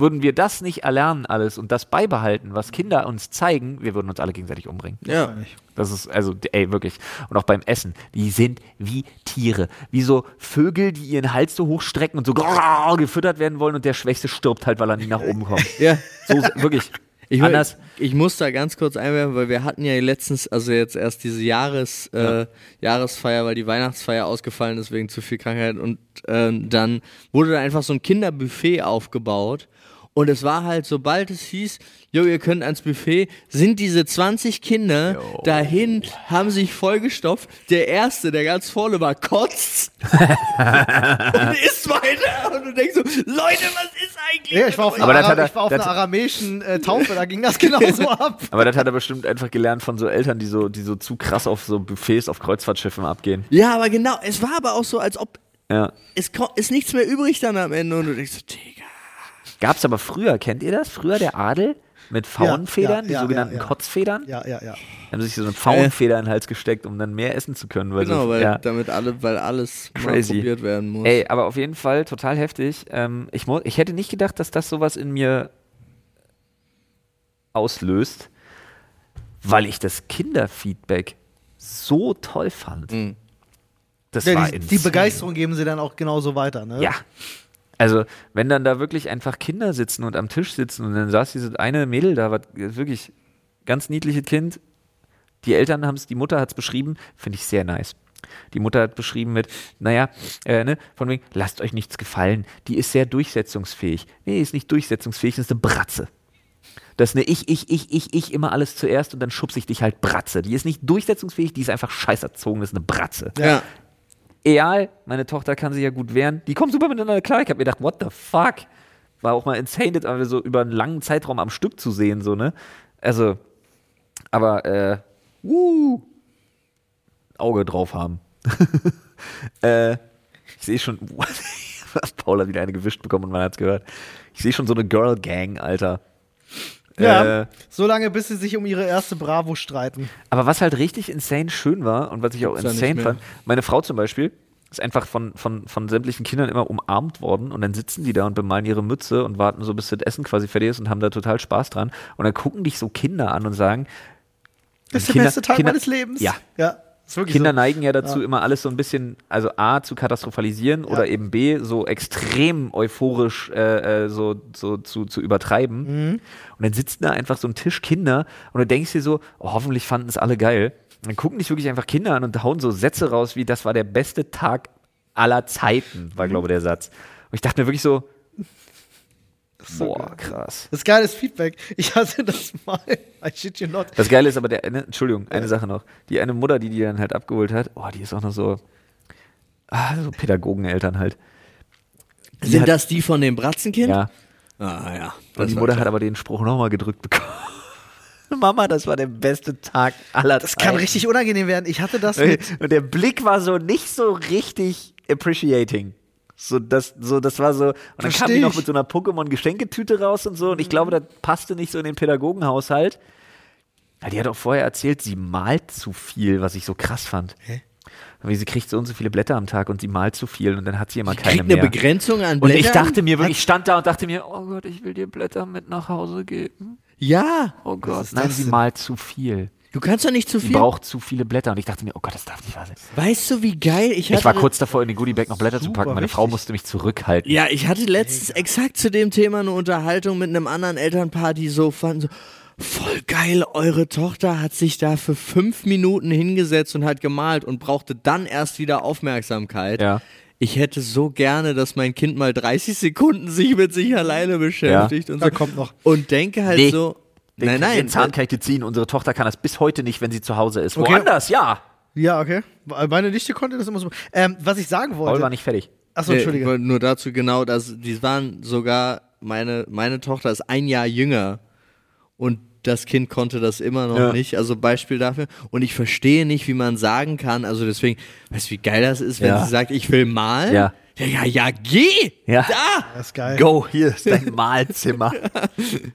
Würden wir das nicht erlernen alles und das beibehalten, was Kinder uns zeigen, wir würden uns alle gegenseitig umbringen. Ja. Das ist, also, ey, wirklich. Und auch beim Essen. Die sind wie Tiere. Wie so Vögel, die ihren Hals so hochstrecken und so grrrr gefüttert werden wollen und der Schwächste stirbt halt, weil er nie nach oben kommt. Ja. So, wirklich. Ich, Anders. ich muss da ganz kurz einwerfen, weil wir hatten ja letztens, also jetzt erst diese Jahres, äh, Jahresfeier, weil die Weihnachtsfeier ausgefallen ist wegen zu viel Krankheit und äh, dann wurde da einfach so ein Kinderbuffet aufgebaut und es war halt, sobald es hieß, jo, ihr könnt ans Buffet, sind diese 20 Kinder dahin, haben sich vollgestopft. Der Erste, der ganz vorne war, kotzt und isst weiter und du denkst so, Leute, was ist eigentlich? Ja, ich war auf einer, Aber das Ara hat er- ich war auf einer aramäischen äh, Taufe, da ging das genauso ab. Aber das hat er bestimmt einfach gelernt von so Eltern, die so, die so zu krass auf so Buffets auf Kreuzfahrtschiffen abgehen. Ja, aber genau, es war aber auch so, als ob Ja. es ist nichts mehr übrig dann am Ende und du denkst so, Digga. Gab's aber früher, kennt ihr das? Früher der Adel mit Faunfedern, ja, die ja, sogenannten ja, ja. Kotzfedern. Ja, ja, ja. Haben sich so eine Faunfeder in den Hals gesteckt, um dann mehr essen zu können. Weil Genau, so, weil ja. damit alle, weil alles Crazy. mal probiert werden muss. Ey, aber auf jeden Fall total heftig. Ähm, ich, ich hätte nicht gedacht, dass das sowas in mir auslöst, weil ich das Kinderfeedback so toll fand. Mhm. Das ja war die, die. Begeisterung geben sie dann auch genauso weiter, ne? Ja. Also, wenn dann da wirklich einfach Kinder sitzen und am Tisch sitzen und dann saß diese eine Mädel da, was wirklich ganz niedliches Kind. Die Eltern haben es, die Mutter hat es beschrieben, finde ich sehr nice. Die Mutter hat beschrieben mit, naja, äh, ne, von wegen, lasst euch nichts gefallen. Die ist sehr durchsetzungsfähig. Nee, ist nicht durchsetzungsfähig, das ist eine Bratze. Das ist eine Ich, ich, ich, ich, ich, immer alles zuerst und dann schubse ich dich halt Bratze. Die ist nicht durchsetzungsfähig, die ist einfach scheiß erzogen, das ist eine Bratze ja. Egal, meine Tochter kann sich ja gut wehren. Die kommen super miteinander klar. Ich habe mir gedacht, what the fuck? War auch mal insane, das aber so über einen langen Zeitraum am Stück zu sehen, so, ne? Also, aber, äh, wuh, Auge drauf haben. äh, ich sehe schon, Paul hat wieder eine gewischt bekommen und man hat's gehört. Ich sehe schon so eine Girl Gang, Alter. Ja, Äh, so lange, bis sie sich um ihre erste Bravo streiten. aber was halt richtig insane schön war und was ich auch Gibt's insane fand, meine Frau zum Beispiel ist einfach von, von, von sämtlichen Kindern immer umarmt worden und dann sitzen die da und bemalen ihre Mütze und warten so, bis das Essen quasi fertig ist und haben da total Spaß dran. Und dann gucken dich so Kinder an und sagen, Das ist der Kinder- beste Tag Kinder- meines Lebens. Ja. Ja, Kinder so. neigen ja dazu, Ja. immer alles so ein bisschen, also A, zu katastrophalisieren oder eben B, so extrem euphorisch äh, äh, so, so zu, zu übertreiben. Mhm. Und dann sitzen da einfach so ein Tisch Kinder und du denkst dir so, oh, hoffentlich fanden es alle geil. Und dann gucken dich wirklich einfach Kinder an und hauen so Sätze raus wie, das war der beste Tag aller Zeiten, war, glaube ich, der Satz. Und ich dachte mir wirklich so, boah, krass. Das ist geiles Feedback. Ich hatte das mal. I shit you not. Das Geile ist aber, der, eine, Entschuldigung, eine Sache noch. Die eine Mutter, die die dann halt abgeholt hat, oh, die ist auch noch so, ah, so Pädagogeneltern halt. Die Sind hat, das die von dem Bratzenkind? Ja. Ah, ja. Und die Mutter klar. hat aber den Spruch nochmal gedrückt bekommen. Mama, das war der beste Tag aller Das kann richtig unangenehm werden. Ich hatte das mit. Und der Blick war so nicht so richtig appreciating. So, das, so, das war so. Und dann kam Versteh die noch mit so einer Pokémon-Geschenketüte raus und so. Und ich glaube, das passte nicht so in den Pädagogenhaushalt. Ja, die hat auch vorher erzählt, sie malt zu viel, was ich so krass fand. Hä? Weil sie kriegt so und so viele Blätter am Tag und sie malt zu viel und dann hat sie immer Kriegt keine eine mehr. Begrenzung an Und Blättern? ich dachte mir ich stand da und dachte mir, oh Gott, ich will dir Blätter mit nach Hause geben. Ja. Oh Gott, nein, sie malt zu viel. Du kannst doch nicht zu viel. braucht zu viele Blätter. Und ich dachte mir, oh Gott, das darf nicht wahr sein. Weißt du, wie geil ich hatte? Ich war kurz davor, in den Goodiebag noch Blätter zu packen. Meine wichtig. Frau musste mich zurückhalten. Ja, ich hatte letztens exakt zu dem Thema eine Unterhaltung mit einem anderen Elternpaar, die so fanden, so, voll geil, eure Tochter hat sich da für fünf Minuten hingesetzt und hat gemalt und brauchte dann erst wieder Aufmerksamkeit. Ja. Ich hätte so gerne, dass mein Kind mal 30 Sekunden sich mit sich alleine beschäftigt und Da so. kommt noch. Und denke halt Nee. so, Den, nein, nein, Den Zahn kann ich dir ziehen. Unsere Tochter kann das bis heute nicht, wenn sie zu Hause ist. Okay. Woanders, ja. Ja, okay. Meine Nichte konnte das immer so. Ähm, was ich sagen Paul wollte. war nicht fertig. Achso, Nee, Entschuldige. wollte nur dazu genau, dass die waren sogar, meine, meine Tochter ist ein Jahr jünger und das Kind konnte das immer noch Ja. nicht. Also Beispiel dafür. Und ich verstehe nicht, wie man sagen kann, also deswegen, weißt du, wie geil das ist, wenn Ja. sie sagt, ich will malen? Ja. Ja, ja, ja, geh! Ja. Da! Das ist geil. Go, hier ist dein Malzimmer.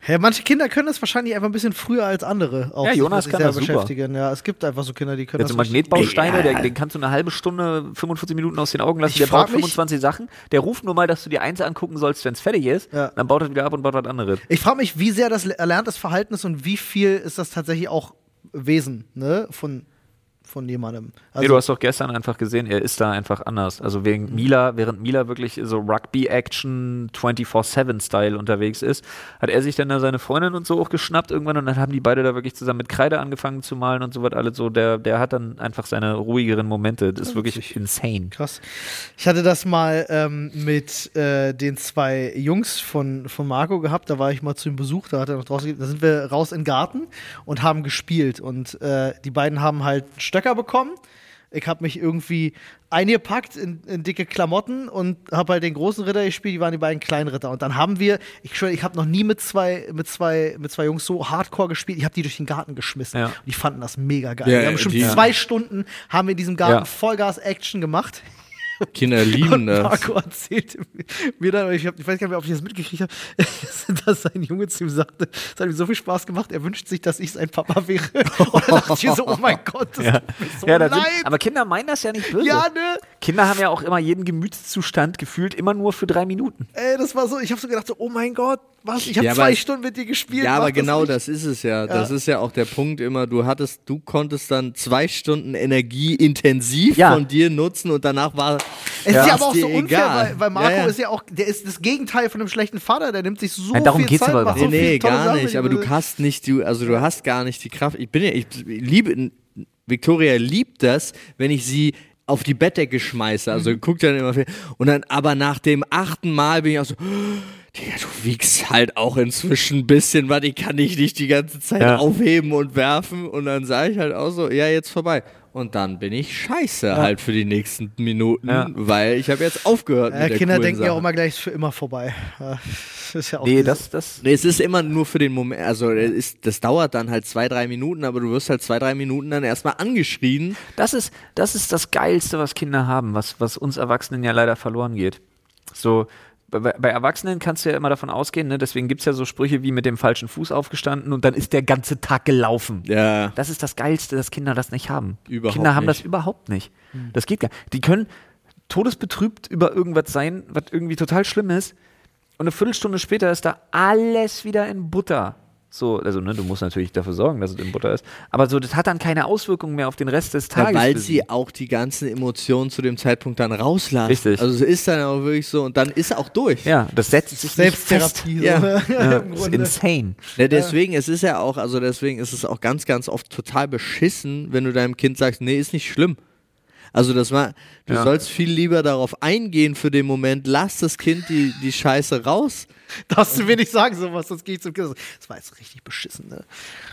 Ja, manche Kinder können das wahrscheinlich einfach ein bisschen früher als andere auch Ja, Jonas kann das super. beschäftigen. Ja, es gibt einfach so Kinder, die können so das richtig- Magnetbausteine, der, den kannst du eine halbe Stunde, 45 Minuten aus den Augen lassen. Ich der baut mich- 25 Sachen. Der ruft nur mal, dass du dir eins angucken sollst, wenn es fertig ist. Ja. Dann baut er wieder ab und baut was anderes. Ich frage mich, wie sehr das erlerntes Verhalten ist und wie viel ist das tatsächlich auch Wesen ne, von, von jemandem. Also, nee, du hast doch gestern einfach gesehen, er ist da einfach anders. Also wegen Mila, während Mila wirklich so Rugby-Action 24-7-Style unterwegs ist, hat er sich dann da seine Freundin und so auch geschnappt irgendwann und dann haben die beide da wirklich zusammen mit Kreide angefangen zu malen und so was alles so. Der, der hat dann einfach seine ruhigeren Momente. Das ist wirklich insane. Krass. Ich hatte das mal ähm, mit äh, den zwei Jungs von, von Marco gehabt. Da war ich mal zu ihm Besuch. Da, hat er noch draußen, da sind wir raus in den Garten und haben gespielt. Und äh, die beiden haben halt Stöcker bekommen. Ich habe mich irgendwie eingepackt in, in dicke Klamotten und habe halt den großen Ritter gespielt. Die waren die beiden kleinen Ritter. Und dann haben wir, ich schwöre, ich habe noch nie mit zwei, mit zwei, mit zwei Jungs so Hardcore gespielt. Ich habe die durch den Garten geschmissen. Ja. Und die fanden das mega geil. Ja, wir haben bestimmt die- zwei Stunden haben wir in diesem Garten Ja. Vollgas-Action gemacht. Kinder lieben Und das. Marco erzählte mir dann, ich, hab, ich weiß gar nicht mehr, ob ich das mitgekriegt habe, dass sein Junge zu ihm sagte, es hat ihm so viel Spaß gemacht, er wünscht sich, dass ich sein Papa wäre. Und dann dachte ich so, oh mein Gott, das Ja. tut mir so Ja, leid. sind, aber Kinder meinen das ja nicht böse. ja, ne? Kinder haben ja auch immer jeden Gemütszustand gefühlt immer nur für drei Minuten. Ey, das war so, ich habe so gedacht, so, oh mein Gott, was? Ich habe Ja, zwei aber- Stunden mit dir gespielt. Ja, aber genau nicht. das ist es ja. Das ist ja auch der Punkt immer. Du hattest, du konntest dann zwei Stunden Energie intensiv Ja. von dir nutzen und danach war Es ist war's ja aber auch so unfair, egal. weil, weil Marco ja, ja. ist ja auch, der ist das Gegenteil von einem schlechten Vater, der nimmt sich so Nein, darum viel geht's Zeit, aber macht überhaupt so Nee, nee, gar Sachen nicht. Aber du hast nicht, die, also du hast gar nicht die Kraft. Ich bin ja, ich liebe, Victoria liebt das, wenn ich sie auf die Bettdecke schmeiße. Also Mhm. guckt dann immer viel. Und dann, aber nach dem achten Mal bin ich auch so, Digga, du wiegst halt auch inzwischen ein bisschen, was ich kann dich nicht die ganze Zeit Ja. aufheben und werfen. Und dann sage ich halt auch so, ja, jetzt vorbei. Und dann bin ich scheiße halt für die nächsten Minuten, Ja. weil ich habe jetzt aufgehört Ja, mit der Kinder denken ja Sache. auch immer gleich, ist für immer vorbei. Ja, Das ist ja auch Nee, das, das. Nee, es ist immer nur für den Moment, also es ist, das dauert dann halt zwei, drei Minuten, aber du wirst halt zwei, drei Minuten dann erstmal angeschrien. Das ist, das ist das Geilste, was Kinder haben, was, was uns Erwachsenen ja leider verloren geht. So, bei, bei Erwachsenen kannst du ja immer davon ausgehen, ne? deswegen gibt es ja so Sprüche wie mit dem falschen Fuß aufgestanden und dann ist der ganze Tag gelaufen. Ja. Das ist das Geilste, dass Kinder das nicht haben. Überhaupt Kinder haben nicht. das überhaupt nicht. Das geht gar nicht. Die können todesbetrübt über irgendwas sein, was irgendwie total schlimm ist. Und eine Viertelstunde später ist da alles wieder in Butter. So, also ne, du musst natürlich dafür sorgen, dass es in Butter ist. Aber so, das hat dann keine Auswirkungen mehr auf den Rest des Ja, Tages. weil für sie auch die ganzen Emotionen zu dem Zeitpunkt dann rauslassen. Richtig. Also es ist dann auch wirklich so und dann ist auch durch. Ja, das setzt sich nicht fest. Selbsttherapie. Ja. Ja, ist insane. Ja, deswegen, es ist ja auch, also deswegen ist es auch ganz, ganz oft total beschissen, wenn du deinem Kind sagst, nee, ist nicht schlimm. Also das war, du Ja. sollst viel lieber darauf eingehen für den Moment, lass das Kind die, die Scheiße raus. Darfst du mir nicht sagen, sowas, sonst gehe ich zum Kind. Das war jetzt richtig beschissen, ne?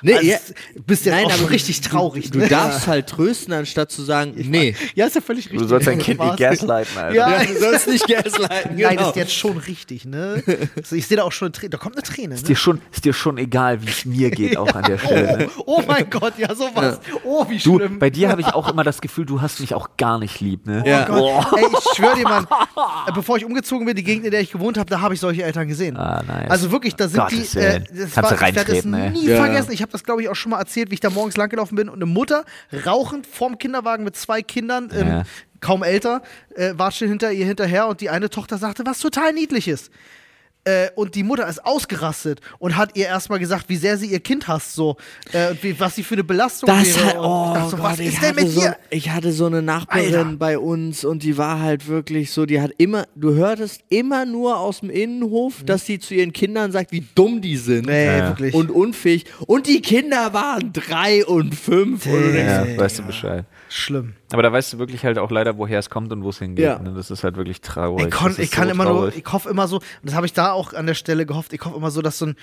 Nee, also, ja. Du bist jetzt Nein, auch du- richtig traurig, Du ne? darfst halt trösten, anstatt zu sagen, nee. Ja, ist ja völlig richtig. Du sollst dein Kind nicht gaslighten, Alter. Ja, Ja, du sollst nicht gaslighten, Nein, genau. ist jetzt schon richtig, ne? Also ich sehe da auch schon eine Träne. Da kommt eine Träne, Ist ne? dir schon, ist dir schon egal, wie es mir geht, auch an der Stelle. Ne? Oh, oh mein Gott, ja, sowas. Oh, wie Du, schlimm. bei dir habe ich auch immer das Gefühl, du hast mich auch gar nicht lieb, ne? Ja. Oh Gott. Ey, ich schwöre dir, Mann, äh, bevor ich umgezogen bin, die Gegend, in der ich gewohnt habe, da habe ich solche Eltern gesehen. Ah, nice. Also wirklich, da sind Gottes die. Äh, das Kannst war, du ich werde das reintreten, ey. nie Ja. vergessen. Ich habe das, glaube ich, auch schon mal erzählt, wie ich da morgens langgelaufen bin und eine Mutter rauchend vorm Kinderwagen mit zwei Kindern, ähm, Ja. kaum älter, äh, watschen hinter ihr hinterher und die eine Tochter sagte, was total niedliches. Äh, und die Mutter ist ausgerastet und hat ihr erstmal gesagt, wie sehr sie ihr Kind hasst, so. Äh, und wie, was sie für eine Belastung Das wäre. halt, Und oh dachte so, Gott, was ist denn hatte mit so, dir? ich hatte so eine Nachbarin Alter. bei uns und die war halt wirklich so, die hat immer, du hörtest immer nur aus dem Innenhof, dass sie zu ihren Kindern sagt, wie dumm die sind. Nee, Ja. wirklich. Und unfähig. Und die Kinder waren drei und fünf. Und du denkst, Ja, weißt du Bescheid. Schlimm. Aber da weißt du wirklich halt auch leider, woher es kommt und wo es hingeht. Ja. Ne? Das ist halt wirklich traurig. Ich, kon, ich kann so immer nur, traurig. ich hoffe immer so, und das habe ich da auch an der Stelle gehofft, ich hoffe immer so, dass so ein,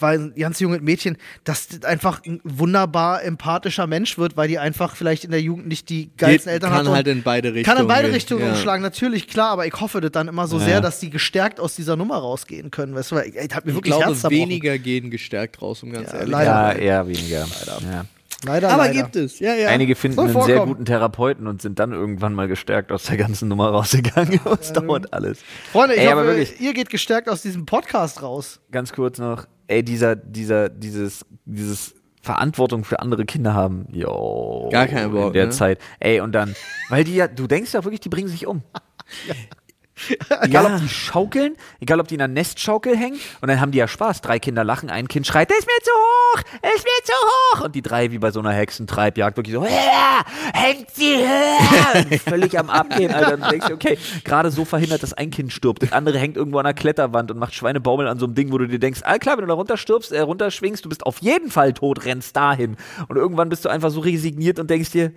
war ein ganz junges Mädchen, dass das einfach ein wunderbar empathischer Mensch wird, weil die einfach vielleicht in der Jugend nicht die geilsten Geht, Eltern kann hat. und- halt in beide Richtungen. kann in beide. Richtungen ja. umschlagen, natürlich, klar, aber ich hoffe das dann immer so Ja. sehr, dass die gestärkt aus dieser Nummer rausgehen können. Weißt du, weil ich, ich hab mir Ich wirklich glaube, Herz zerbrochen. weniger gehen gestärkt raus, um ganz Ja, ehrlich leider. Ja, eher weniger. Ja. Leider, Aber leider. gibt es, ja, ja. Einige finden einen sehr guten Therapeuten und sind dann irgendwann mal gestärkt aus der ganzen Nummer rausgegangen. Es dauert alles. Freunde, ich Ey, aber hoffe, wirklich. ihr geht gestärkt aus diesem Podcast raus. Ganz kurz noch, ey, dieser, dieser, dieses, dieses Verantwortung für andere Kinder haben, yo. Gar kein Bock, In der ne? Zeit. Ey, und dann, weil die ja, du denkst ja wirklich, die bringen sich um. Egal, ob die schaukeln, egal, ob die in einer Nestschaukel hängen und dann haben die ja Spaß. Drei Kinder lachen, ein Kind schreit, ist mir zu hoch, ist mir zu hoch. Und die drei, wie bei so einer Hexentreibjagd, wirklich so, "Höher, hängt sie höher. Völlig am Abgehen, Alter. Und denkst, okay, gerade so verhindert, dass ein Kind stirbt. Das andere hängt irgendwo an einer Kletterwand und macht Schweinebaumel an so einem Ding, wo du dir denkst, ah klar, wenn du da runter stirbst, äh, runterschwingst, du bist auf jeden Fall tot, rennst dahin. Und irgendwann bist du einfach so resigniert und denkst dir,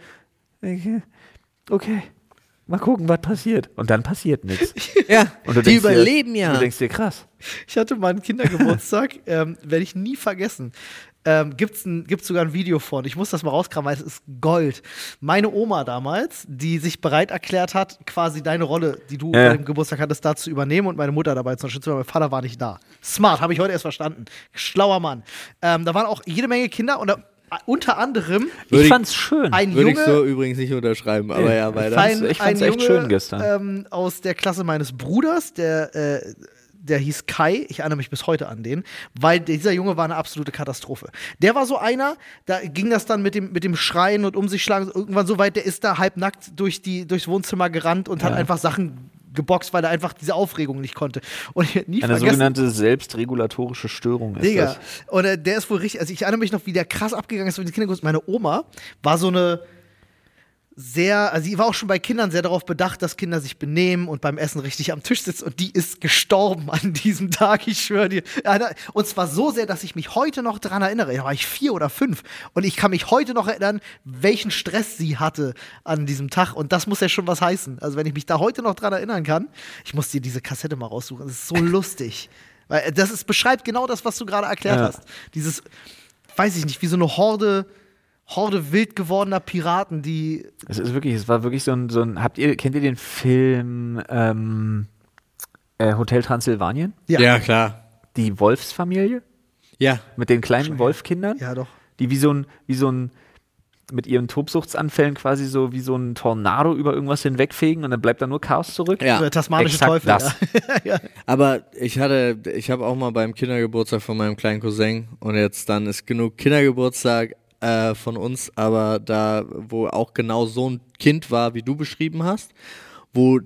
okay, okay. Mal gucken, was passiert. Und dann passiert nichts. ja. Die denkst dir- überleben ja. Du denkst dir, krass. Ich hatte mal einen Kindergeburtstag, ähm, werde ich nie vergessen. Ähm, gibt's, ein, gibt's sogar ein Video von. Ich muss das mal rauskramen, weil es ist Gold. Meine Oma damals, die sich bereit erklärt hat, quasi deine Rolle, die du Ja. bei dem Geburtstag hattest, da zu übernehmen und meine Mutter dabei zu unterstützen, weil mein Vater war nicht da. Smart, habe ich heute erst verstanden. Schlauer Mann. Ähm, da waren auch jede Menge Kinder und da, unter anderem Würde ich ich- fand's schön. ein Würde Junge, ich so übrigens nicht unterschreiben, aber ja, weiter. fand- ich fand's echt schön gestern. Ähm, aus der Klasse meines Bruders, der, äh, der hieß Kai, ich erinnere mich bis heute an den, weil dieser Junge war eine absolute Katastrophe. Der war so einer, da ging das dann mit dem, mit dem Schreien und um sich schlagen irgendwann so weit, der ist da halbnackt durch die, durchs Wohnzimmer gerannt und hat Ja. einfach Sachen geboxt, weil er einfach diese Aufregung nicht konnte. Und ich nie Eine vergessen, sogenannte selbstregulatorische Störung ist Digga. das. Und äh, der ist wohl richtig, also ich erinnere mich noch, wie der krass abgegangen ist mit den Kindern. Meine Oma war so eine sehr, also sie war auch schon bei Kindern sehr darauf bedacht, dass Kinder sich benehmen und beim Essen richtig am Tisch sitzen und die ist gestorben an diesem Tag, ich schwöre dir. Und zwar so sehr, dass ich mich heute noch daran erinnere. Da war ich vier oder fünf und ich kann mich heute noch erinnern, welchen Stress sie hatte an diesem Tag und das muss ja schon was heißen. Also wenn ich mich da heute noch dran erinnern kann, ich muss dir diese Kassette mal raussuchen, das ist so lustig. Weil äh, das ist, beschreibt genau das, was du gerade erklärt Ja. hast. Dieses, weiß ich nicht, wie so eine Horde, Horde wild gewordener Piraten, die Es ist wirklich, es war wirklich so ein, so ein habt ihr, kennt ihr den Film ähm, äh, Hotel Transsilvanien? ja. klar. Die Wolfsfamilie? Ja. Mit den kleinen Wolfkindern? Ja, doch. Die wie so ein, wie so ein, mit ihren Tobsuchtsanfällen quasi so wie so ein Tornado über irgendwas hinwegfegen und dann bleibt da nur Chaos zurück. Ja. Der tasmanische exakt Teufel. das. Ja. Aber ich hatte, ich habe auch mal beim Kindergeburtstag von meinem kleinen Cousin und jetzt dann ist genug Kindergeburtstag äh, von uns, aber da, wo auch genau so ein Kind war, wie du beschrieben hast, wo,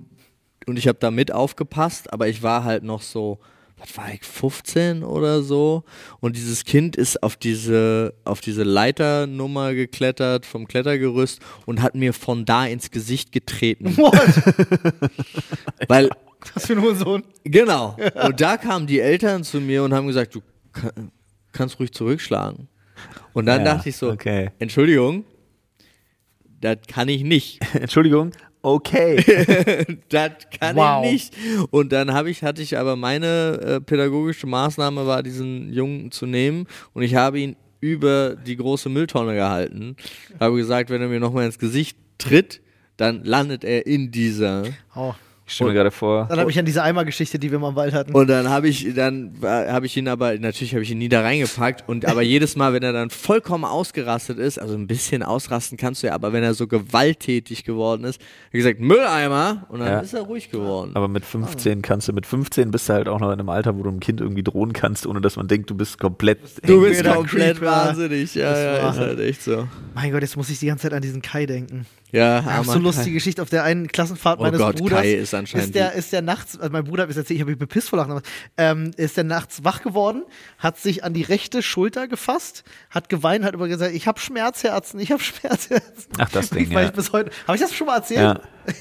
und ich habe da mit aufgepasst, aber ich war halt noch so, was war ich, 15 oder so und dieses Kind ist auf diese, auf diese Leiternummer geklettert vom Klettergerüst und hat mir von da ins Gesicht getreten, What? weil Was für ein Hurensohn. Genau. Und da kamen die Eltern zu mir und haben gesagt, du kann, kannst ruhig zurückschlagen. Und dann Ja, dachte ich so, okay. Entschuldigung, das kann ich nicht. Entschuldigung, okay. das kann Wow. ich nicht. Und dann habe ich, hatte ich aber meine äh, pädagogische Maßnahme war, diesen Jungen zu nehmen und ich habe ihn über die große Mülltonne gehalten. Habe gesagt, wenn er mir nochmal ins Gesicht tritt, dann landet er in dieser. Oh. Ich stelle mir gerade vor. Dann habe ich an diese Eimergeschichte, die wir mal im Wald hatten. Und dann habe ich, dann habe ich ihn aber, natürlich habe ich ihn nie da reingepackt und aber jedes Mal, wenn er dann vollkommen ausgerastet ist, also ein bisschen ausrasten kannst du ja, aber wenn er so gewalttätig geworden ist, wie gesagt, Mülleimer und dann Ja. ist er ruhig geworden. Aber mit 15 kannst du, mit 15 bist du halt auch noch in einem Alter, wo du einem Kind irgendwie drohen kannst, ohne dass man denkt, du bist komplett. du bist komplett Creeper. wahnsinnig, ja, Das ja, ist halt echt so. mein Gott, jetzt muss ich die ganze Zeit an diesen Kai denken. Ja, Ach, so lustige Kai. Geschichte auf der einen Klassenfahrt Oh meines Gott, Bruders. Kai ist anscheinend Ist der, ist der nachts, also mein Bruder das erzählt, ich habe mich bepisst vor Lachen, ähm, ist der nachts wach geworden, hat sich an die rechte Schulter gefasst, hat geweint, hat immer gesagt, ich habe Schmerzherzen, ich habe Schmerzherzen. Ach, das Ding, ich weiß ja. bis heute, habe ich das schon mal erzählt? Ja.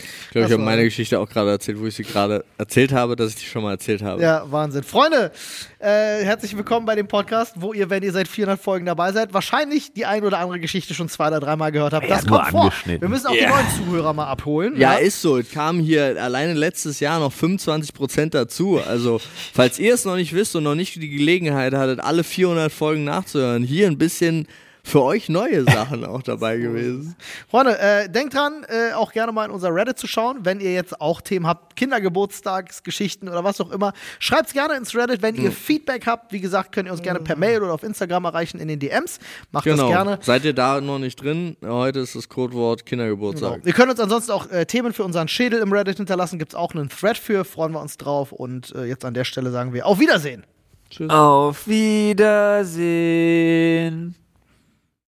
Ich glaube, ich habe meine Geschichte auch gerade erzählt, wo ich sie gerade erzählt habe, dass ich die schon mal erzählt habe. Ja, Wahnsinn. Freunde, äh, herzlich willkommen bei dem Podcast, wo ihr, wenn ihr seit 400 Folgen dabei seid, wahrscheinlich die ein oder andere Geschichte schon zwei oder dreimal gehört habt. Ja, das kommt vor. angeschnitten. Wir müssen auch Ja. die neuen Zuhörer mal abholen. Ja, ist so. Es kamen hier alleine letztes Jahr noch 25% dazu. Also, falls ihr es noch nicht wisst und noch nicht die Gelegenheit hattet, alle 400 Folgen nachzuhören, hier ein bisschen für euch neue Sachen auch dabei gewesen. Freunde, äh, denkt dran, äh, auch gerne mal in unser Reddit zu schauen, wenn ihr jetzt auch Themen habt, Kindergeburtstagsgeschichten oder was auch immer. Schreibt's gerne ins Reddit, wenn Hm. ihr Feedback habt. Wie gesagt, könnt ihr uns gerne per Mail oder auf Instagram erreichen in den DMs. Macht das Genau. gerne. Seid ihr da noch nicht drin? Heute ist das Codewort Kindergeburtstag. Genau. Ihr könnt uns ansonsten auch äh, Themen für unseren Schädel im Reddit hinterlassen. Gibt's auch einen Thread für, freuen wir uns drauf. Und äh, jetzt an der Stelle sagen wir auf Wiedersehen. Tschüss. Auf Wiedersehen.